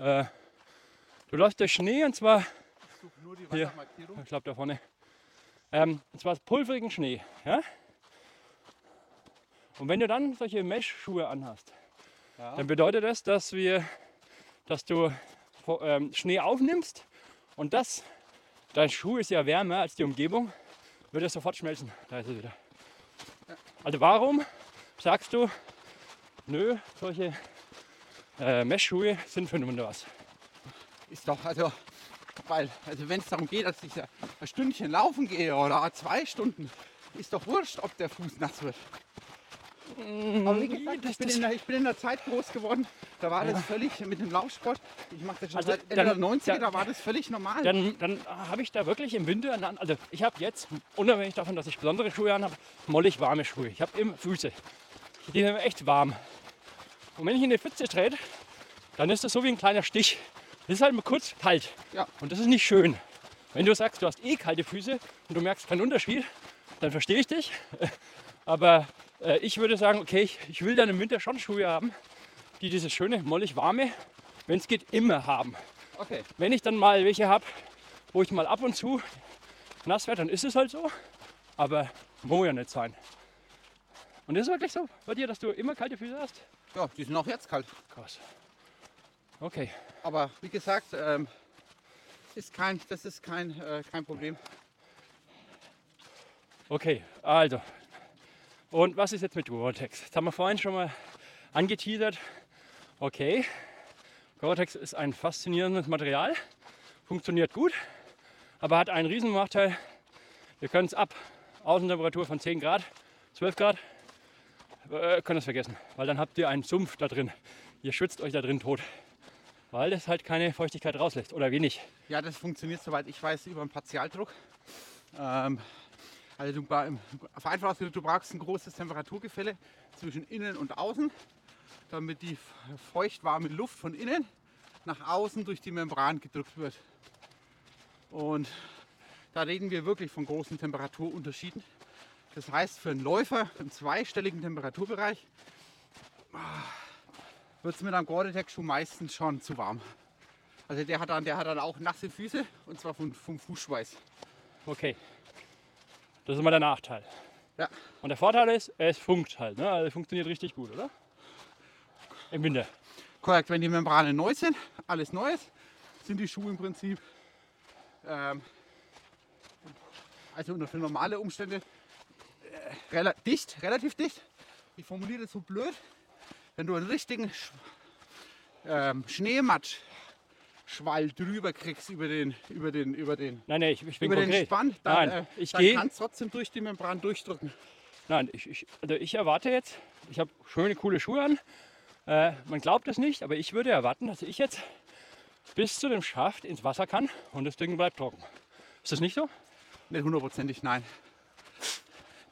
Äh, du läufst durch Schnee und zwar Ich suche nur die Hier. Wassermarkierung. Ich glaube da vorne. Ähm, und zwar pulverigen Schnee. Ja? Und wenn du dann solche Mesh-Schuhe anhast, Ja. dann bedeutet das, dass wir, dass du ähm, Schnee aufnimmst und das, dein Schuh ist ja wärmer als die Umgebung, wird er sofort schmelzen. Da ist er wieder. Also warum sagst du, nö, solche äh, Mesh-Schuhe sind für Winter was? Ist doch, also, weil, also wenn es darum geht, dass ich ein Stündchen laufen gehe oder zwei Stunden, ist doch wurscht, ob der Fuß nass wird. Aber wie gesagt, ich bin, in der, ich bin in der Zeit groß geworden, da war das völlig mit dem Laufsport. Ich mache das schon Also seit Ende dann- der 90er, ja. da war das völlig normal. dann, dann habe ich da wirklich im Winter, an- also ich habe jetzt, unabhängig davon, dass ich besondere Schuhe an habe, mollig warme Schuhe. Ich habe immer Füße. die sind echt warm. Und wenn ich in die Pfütze trete, dann ist das so wie ein kleiner Stich. Das ist halt mal kurz kalt. Ja. Und das ist nicht schön. Wenn du sagst, du hast eh kalte Füße und du merkst keinen Unterschied, dann verstehe ich dich. Aber äh, ich würde sagen, okay, ich, ich will dann im Winter schon Schuhe haben, die dieses schöne, mollig warme, wenn es geht, immer haben. Okay. Wenn ich dann mal welche habe, wo ich mal ab und zu nass werde, dann ist es halt so. Aber muss ja nicht sein. Und ist es wirklich so bei dir, dass du immer kalte Füße hast? Ja, die sind auch jetzt kalt. Krass. Okay. Aber wie gesagt, ähm, ist kein, das ist kein, äh, kein Problem. Okay, also. Und was ist jetzt mit Gore-Tex? Das haben wir vorhin schon mal angeteasert. Okay, Gore-Tex ist ein faszinierendes Material, funktioniert gut, aber hat einen riesen Nachteil. Wir können es ab Außentemperatur von 10 Grad, 12 Grad, äh, können es vergessen, weil dann habt ihr einen Sumpf da drin. Ihr schwitzt euch da drin tot, weil das halt keine Feuchtigkeit rauslässt oder wenig. Ja, das funktioniert soweit ich weiß über einen Partialdruck. Ähm, also du, vereinfacht ausgedrückt, du brauchst ein großes Temperaturgefälle zwischen innen und außen, damit die feuchtwarme Luft von innen nach außen durch die Membran gedrückt wird. Und da reden wir wirklich von großen Temperaturunterschieden. Das heißt, für einen Läufer im zweistelligen Temperaturbereich wird es mit einem Gore-Tex-Schuh meistens schon zu warm. Also der hat dann, der hat dann auch nasse Füße und zwar vom, vom Fußschweiß. Okay. Das ist mal der Nachteil. Ja. Und der Vorteil ist, es funkt halt. Ne? Also es funktioniert richtig gut, oder? Im Winter. Korrekt, wenn die Membranen neu sind, alles Neues, sind die Schuhe im Prinzip, ähm, also unter für normale Umstände, äh, rela dicht, relativ dicht. Ich formuliere das so blöd. Wenn du einen richtigen Sch ähm, Schneematsch Schwall drüber kriegst über den, über den, über den, Nein, nein, ich, ich bin über den konkret. Spann, dann, Nein, äh, ich dann kannst trotzdem durch die Membran durchdrücken. Nein, ich, ich, also ich erwarte jetzt, ich habe schöne, coole Schuhe an. Äh, man glaubt es nicht, aber ich würde erwarten, dass ich jetzt bis zu dem Schaft ins Wasser kann und das Ding bleibt trocken. Ist das nicht so? Nicht hundertprozentig, nein.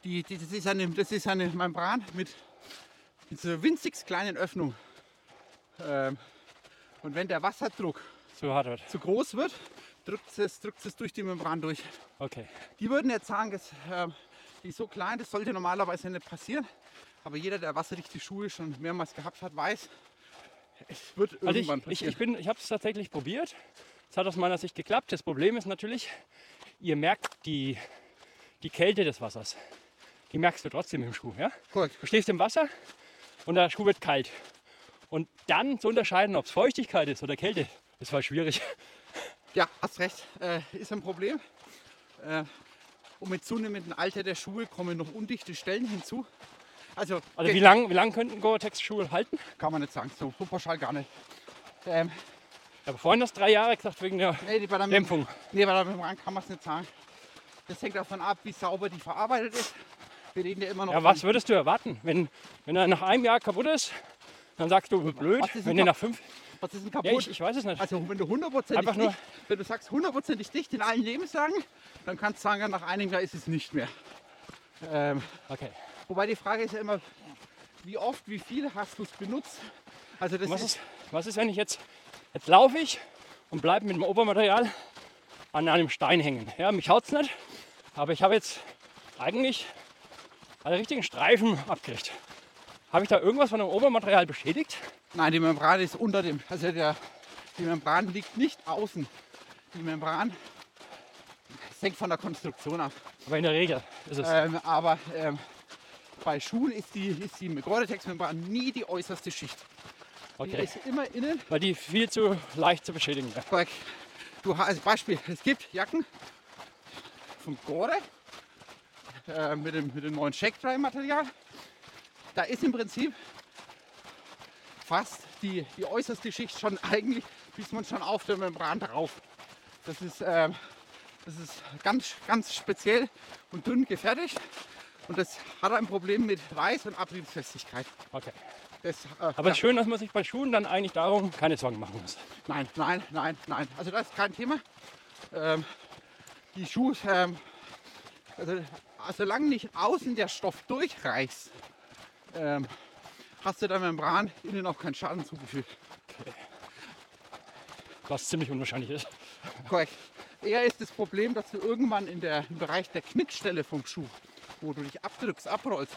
Die, die, das, ist eine, das ist eine Membran mit dieser winzig kleinen Öffnung. Ähm, und wenn der Wasserdruck So hart wird. zu groß wird, drückt es, drückt es durch die Membran durch. Okay. Die würden jetzt sagen, das, ähm, die ist so klein, das sollte normalerweise nicht passieren. Aber jeder, der wasserdichte Schuhe schon mehrmals gehabt hat, weiß, es wird Also ich, irgendwann ich, passieren. ich, bin, ich habe es tatsächlich probiert. Es hat aus meiner Sicht geklappt. Das Problem ist natürlich, ihr merkt die, die Kälte des Wassers. Die merkst du trotzdem im Schuh. Ja? Korrekt. Du stehst im Wasser und der Schuh wird kalt. Und dann zu unterscheiden, ob es Feuchtigkeit ist oder Kälte, das war schwierig. Ja, hast recht, äh, ist ein Problem. Äh, und mit zunehmendem Alter der Schuhe kommen noch undichte Stellen hinzu. Also, Also wie lange wie lang könnten Gore-Tex-Schuhe halten? kann man nicht sagen, so, so pauschal gar nicht. Ähm, Ich habe vorhin das drei Jahre gesagt wegen der nee, die- der, Dämpfung. nee, bei der Membran kann man es nicht sagen. Das hängt davon ab, wie sauber die verarbeitet ist. Wir reden ja immer noch Ja, was würdest du erwarten? Wenn, wenn er nach einem Jahr kaputt ist, dann sagst du blöd. Wenn er nach fünf. Was ist denn Ja, kaputt? ich, ich weiß es nicht. Also wenn du hundertprozentig Einfach nur- dicht, wenn du sagst hundertprozentig dicht in allen Lebenslagen, dann kannst du sagen, ja, nach einem Jahr ist es nicht mehr. Ähm, Okay. wobei die Frage ist ja immer, wie oft, wie viel hast du es benutzt? Also das Was ist, ist, was ist, wenn ich jetzt, jetzt laufe ich und bleibe mit dem Obermaterial an einem Stein hängen? Ja, mich haut es nicht, aber ich habe jetzt eigentlich einen richtigen Streifen abgekriegt. Habe ich da irgendwas von dem Obermaterial beschädigt? nein, die Membran ist unter dem, also der, die Membran liegt nicht außen. Die Membran hängt von der Konstruktion ab. Aber in der Regel ist es. Ähm, aber ähm, bei Schuhen ist die, ist die Gore-Tex-Membran nie die äußerste Schicht. Die Okay. ist immer innen Weil die viel zu leicht zu beschädigen wäre. Korrekt. Du hast als Beispiel, es gibt Jacken von Gore äh, mit, dem, mit dem neuen Shake Dry Material. Da ist im Prinzip fast die, die äußerste Schicht schon eigentlich, bis man schon auf der Membran drauf. Das ist, ähm, das ist ganz, ganz speziell und dünn gefertigt. Und das hat ein Problem mit Weiß- und Abriebsfestigkeit. Okay. Das, äh, Aber ja. schön, dass man sich bei Schuhen dann eigentlich darum keine Sorgen machen muss. Nein, nein, nein, nein. Also das ist kein Thema. Ähm, die Schuhe, ähm, also, solange nicht außen der Stoff durchreißt, ähm, hast du der Membran innen auch keinen Schaden zugefügt. Was ziemlich unwahrscheinlich ist. Korrekt. Eher ist das Problem, dass du irgendwann in der, im Bereich der Knickstelle vom Schuh, wo du dich abdrückst, abrollst,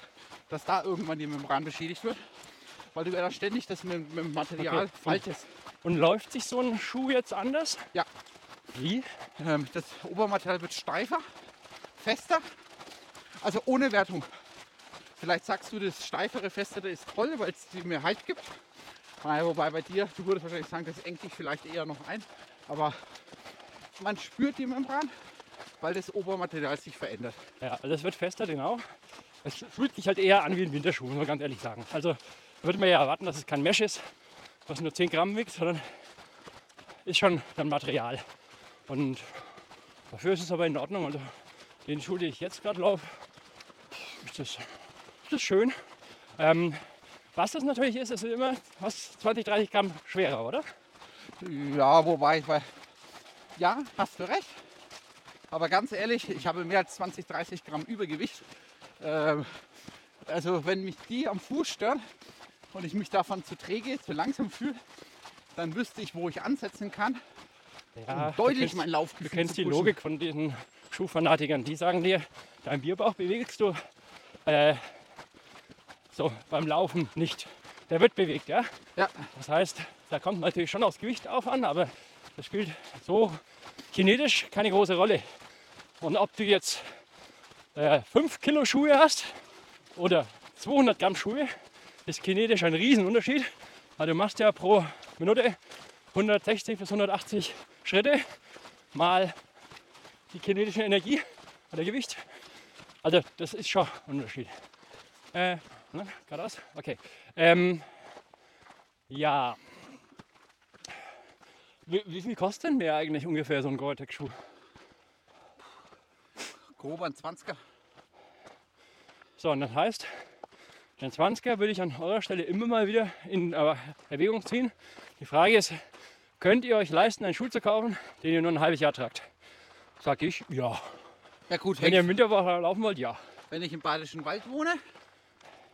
dass da irgendwann die Membran beschädigt wird, weil du ja da ständig das mit, mit Material Okay. faltest. Und läuft sich so ein Schuh jetzt anders? Ja. Wie? Ähm, das Obermaterial wird steifer, fester, also ohne Wertung. Vielleicht sagst du, das steifere, festere ist toll, weil es mehr Halt gibt. Wobei bei dir, du würdest wahrscheinlich sagen, das engt dich vielleicht eher noch ein. Aber man spürt die Membran, weil das Obermaterial sich verändert. Ja, also es wird fester, genau. Es fühlt sich halt eher an wie ein Winterschuh, muss man ganz ehrlich sagen. Also würde man ja erwarten, dass es kein Mesh ist, was nur 10 Gramm wiegt, sondern ist schon dann Material. Und dafür ist es aber in Ordnung. Also den Schuh, den ich jetzt gerade laufe, ist das, ist das schön. Ähm, was das natürlich ist, ist immer was 20, 30 Gramm schwerer, oder? Ja, wobei, weil, ja, hast du recht. Aber ganz ehrlich, ich habe mehr als 20, 30 Gramm Übergewicht. Ähm, also wenn mich die am Fuß stören und ich mich davon zu träge, zu langsam fühle, dann wüsste ich, wo ich ansetzen kann, Ja, um deutlich du kennst, mein du Laufgefühl kennst die. Logik von diesen Schuhfanatikern. Die sagen dir, dein Bierbauch bewegst du äh, so beim Laufen nicht. Der wird bewegt, ja. Ja, Das heißt, da kommt natürlich schon aufs Gewicht auf an, aber das spielt so kinetisch keine große Rolle. Und ob du jetzt 5 Kilo Schuhe hast oder 200 Gramm Schuhe, ist kinetisch ein Riesenunterschied. Weil du machst ja pro Minute 160 bis 180 Schritte mal die kinetische Energie oder Gewicht. Also das ist schon ein Unterschied. Äh, ne, geradeaus? Okay. Ähm, ja. Wie, wie viel kostet denn der eigentlich ungefähr so ein Gore-Tex-Schuh? grob ein 20er. So, und das heißt, den 20er würde ich an eurer Stelle immer mal wieder in äh, Erwägung ziehen. Die Frage ist, könnt ihr euch leisten, einen Schuh zu kaufen, den ihr nur ein halbes Jahr tragt? Sag ich, ja. Ja gut, Wenn ihr im hängt, Winter laufen wollt, ja. wenn ich im Bayerischen Wald wohne,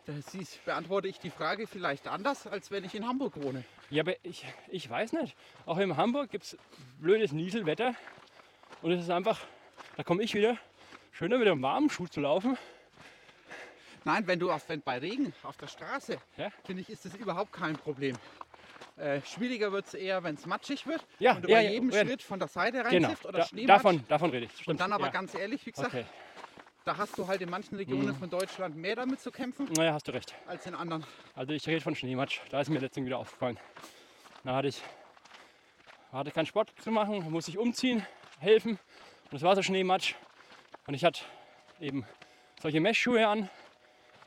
da siehst- beantworte ich die Frage vielleicht anders, als wenn ich in Hamburg wohne. Ja, aber ich, ich weiß nicht. Auch in Hamburg gibt es blödes Nieselwetter. Und es ist einfach, da komme ich wieder, schöner mit einem warmen Schuh zu laufen. Nein, wenn du auf, wenn bei Regen auf der Straße, Ja. finde ich, ist das überhaupt kein Problem. Äh, schwieriger wird es eher, wenn es matschig wird Ja, und ja, bei jedem ja. Schritt von der Seite Genau, reinzifft oder da, Schneematsch. davon, davon rede ich. und Stimmt, dann aber ja. ganz ehrlich, wie gesagt, Okay, da hast du halt in manchen Regionen von Deutschland mehr damit zu kämpfen naja, hast du recht. als in anderen. Also ich rede von Schneematsch. Da ist mir letztens wieder aufgefallen. Da hatte ich hatte keinen Sport zu machen, musste ich umziehen, helfen. Und es war so Schneematsch. Und ich hatte eben solche Messschuhe an.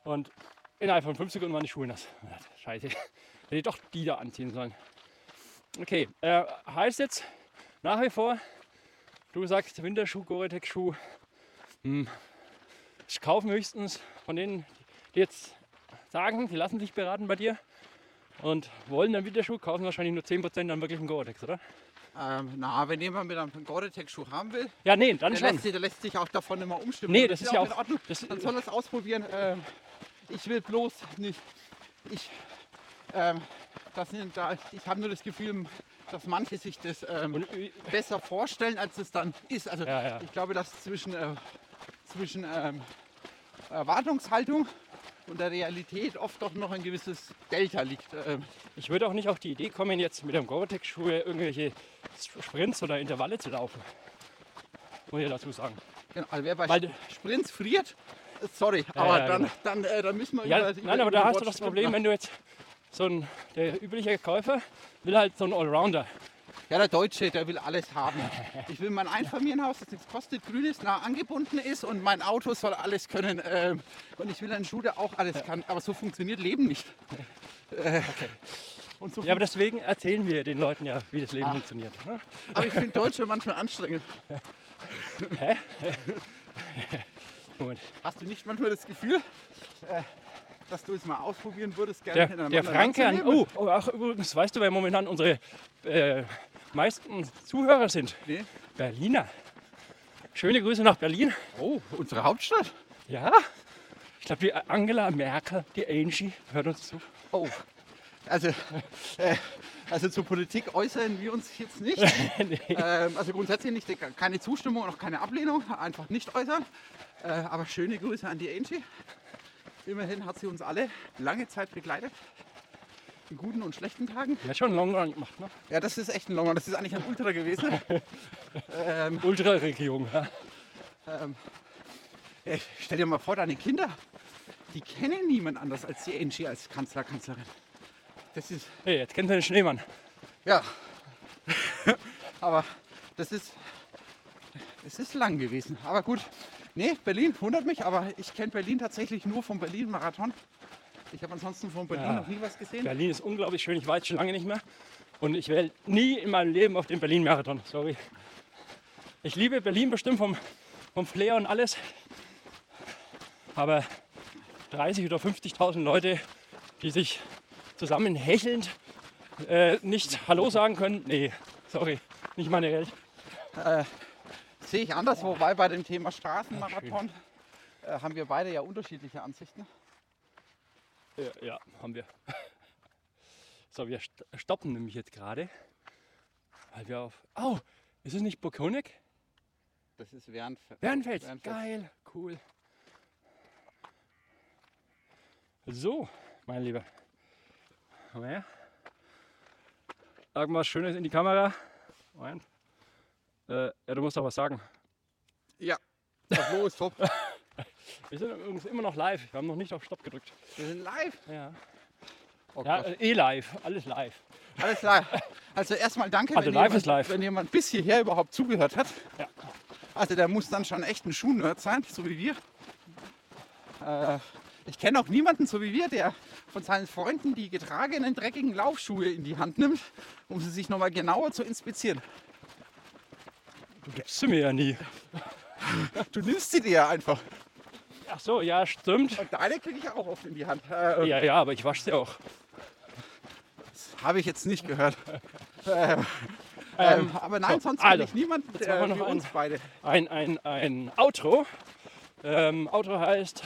Und innerhalb von fünf Sekunden waren die Schuhe nass. Scheiße, hätte ich doch die da anziehen sollen. Okay, äh, heißt jetzt nach wie vor, du sagst Winterschuh, Gore-Tex-Schuh. Hm, ich kaufe höchstens von denen, die jetzt sagen, die lassen sich beraten bei dir und wollen dann Winterschuh, kaufen wahrscheinlich nur 10% dann wirklich einen Gore-Tex, oder? Ähm, na, wenn jemand mit einem Gore-Tex-Schuh haben will, Ja, nee, dann der schon. lässt, sich, der lässt sich auch davon immer umstimmen. Nee, Und das ist ja in auch- Ordnung. das- Man soll es ausprobieren. Ähm, ich will bloß nicht. Ich, ähm, das da, ich habe nur das Gefühl, dass manche sich das ähm, Und, äh, besser vorstellen, als es dann ist. Also Ja, ja. ich glaube, dass zwischen, äh, zwischen ähm, Erwartungshaltung und der Realität oft doch noch ein gewisses Delta liegt. Ähm, ich würde auch nicht auf die Idee kommen, jetzt mit einem Gore-Tex-Schuh irgendwelche Sprints oder Intervalle zu laufen. Muss ich dazu sagen. genau, also wer bei Weil- Sprints friert, sorry, Ja, aber ja, dann, genau. dann, äh, dann müssen wir Ja, über, nein, über, aber über da hast du das Problem, wenn du jetzt so ein, der übliche Käufer will halt so einen Allrounder. Ja, der Deutsche, der will alles haben. Ich will mein Einfamilienhaus, das nichts kostet, grün ist, nah angebunden ist und mein Auto soll alles können. Ähm, und ich will einen Schuh, der auch alles kann. Aber so funktioniert Leben nicht. Äh, und so Ja, aber deswegen erzählen wir den Leuten ja, wie das Leben Ah. funktioniert. ne? aber ich finde Deutsche manchmal anstrengend. Moment. Hast du nicht manchmal das Gefühl, äh, dass du es mal ausprobieren würdest, gerne Der, der Franke an. Oh, oh, ach, übrigens, weißt du, wer momentan unsere äh, meisten Zuhörer sind? Nee. Berliner. Schöne Grüße nach Berlin. oh, unsere Hauptstadt? Ja, Ich glaube, die Angela Merkel, die Angie, hört uns zu. Oh. Also, äh, also zur Politik äußern wir uns jetzt nicht. nee. Ähm, also grundsätzlich nicht, keine Zustimmung und auch keine Ablehnung, einfach nicht äußern. Äh, aber schöne Grüße an die Angie. Immerhin hat sie uns alle lange Zeit begleitet. In guten und schlechten Tagen. Ja, schon einen Long Run gemacht, ne? Ja, das ist echt ein Long Run. Das ist eigentlich ein Ultra gewesen. ähm, Ultra-Regierung. Ja. ähm, ey, stell dir mal vor, deine Kinder, die kennen niemand anders als die Angie als Kanzler, Kanzlerin. Das ist, Hey, jetzt kennt ihr den Schneemann. ja. aber das ist, es ist lang gewesen. Aber gut, nee, Berlin wundert mich, aber ich kenne Berlin tatsächlich nur vom Berlin-Marathon. Ich habe ansonsten von Berlin Ja. noch nie was gesehen. Berlin ist unglaublich schön, ich war jetzt schon lange nicht mehr. Und ich werde nie in meinem Leben auf den Berlin-Marathon. Sorry. Ich liebe Berlin bestimmt vom, vom Flair und alles. Aber 30 oder 50.000 Leute, die sich zusammen hechelnd äh, nicht Hallo sagen können, nee, sorry, nicht meine Welt. Sehe ich anders, wobei bei dem Thema Straßenmarathon äh, haben wir beide ja unterschiedliche Ansichten. Ja, ja, haben wir. So, wir st stoppen nämlich jetzt gerade. Weil wir auf. Oh, ist es nicht Burg-Honeck? Das ist während Bernfeld. Bernfeld. Geil, cool. So, mein Lieber. Komm her. Sag mal was Schönes in die Kamera. Moment. Äh, ja, du musst doch was sagen. Ja, das Lo ist top. Wir sind übrigens immer noch live. Wir haben noch nicht auf Stopp gedrückt. Wir sind live. Ja, Oh ja Gott. äh, eh live. Alles live. Alles live. Also erstmal danke, Also wenn, jemand, wenn jemand bis hierher überhaupt zugehört hat. Ja. Also der muss dann schon echt ein Schuhnerd sein, so wie wir. Äh, ich kenne auch niemanden, so wie wir, der von seinen Freunden die getragenen dreckigen Laufschuhe in die Hand nimmt, um sie sich nochmal genauer zu inspizieren. Du gibst sie mir ja nie. Du nimmst sie dir ja einfach. Ach so, ja, stimmt. Und deine kriege ich auch oft in die Hand. Äh, Ja, ja, aber ich wasche sie auch. Habe ich jetzt nicht gehört. äh, ähm, aber nein, so, sonst also, ich niemanden, jetzt wie noch uns beide. Ein, ein, ein Outro. Ähm, Outro heißt,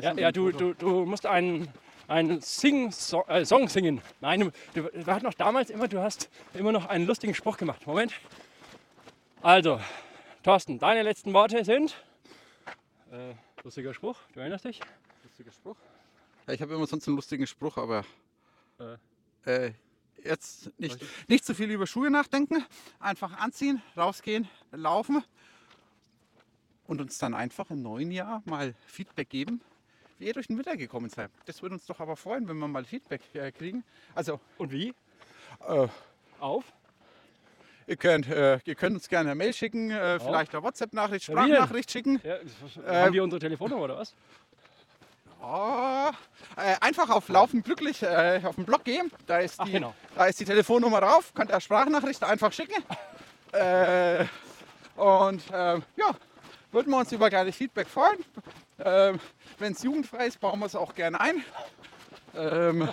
ja, ja du, du, du musst einen, einen Sing -Song, äh, Song singen. Nein, du, du, wir hatten noch damals immer, du hast immer noch einen lustigen Spruch gemacht. Moment. Also, Thorsten, deine letzten Worte sind. Äh, lustiger Spruch, du erinnerst dich? Lustiger Spruch. Ja, ich habe immer sonst einen lustigen Spruch, aber äh, jetzt nicht, nicht zu viel über Schuhe nachdenken. Einfach anziehen, rausgehen, laufen und uns dann einfach im neuen Jahr mal Feedback geben, wie ihr durch den Winter gekommen seid. Das würde uns doch aber freuen, wenn wir mal Feedback äh, kriegen. Also, Und wie? äh, Auf? Ihr, könnt, äh, ihr könnt uns gerne eine Mail schicken, äh, vielleicht eine WhatsApp-Nachricht, Ja? Sprachnachricht schicken. Ja, Ähm, haben wir unsere Telefonnummer oder was? Oh, äh, einfach auf Laufen glücklich äh, auf den Blog gehen. Da ist, Ach, die, genau. da ist die Telefonnummer drauf. Könnt ihr Sprachnachricht einfach schicken. äh, und ähm, ja, würden wir uns über kleines Feedback freuen. Ähm, Wenn es jugendfrei ist, bauen wir es auch gerne ein. Ähm,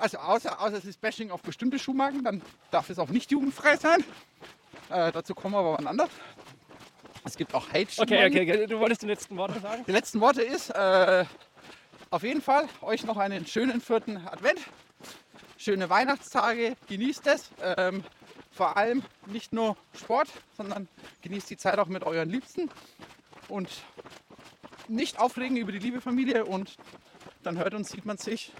also außer, außer es ist Bashing auf bestimmte Schuhmarken, dann darf es auch nicht jugendfrei sein. Äh, dazu kommen wir aber wann anders. Es gibt auch hate Okay, okay, okay, du wolltest die letzten Worte sagen? die letzten Worte ist, äh, auf jeden Fall euch noch einen schönen vierten Advent. Schöne Weihnachtstage, genießt es. Ähm, vor allem nicht nur Sport, sondern genießt die Zeit auch mit euren Liebsten. Und nicht aufregen über die liebe Familie und dann hört und sieht man sich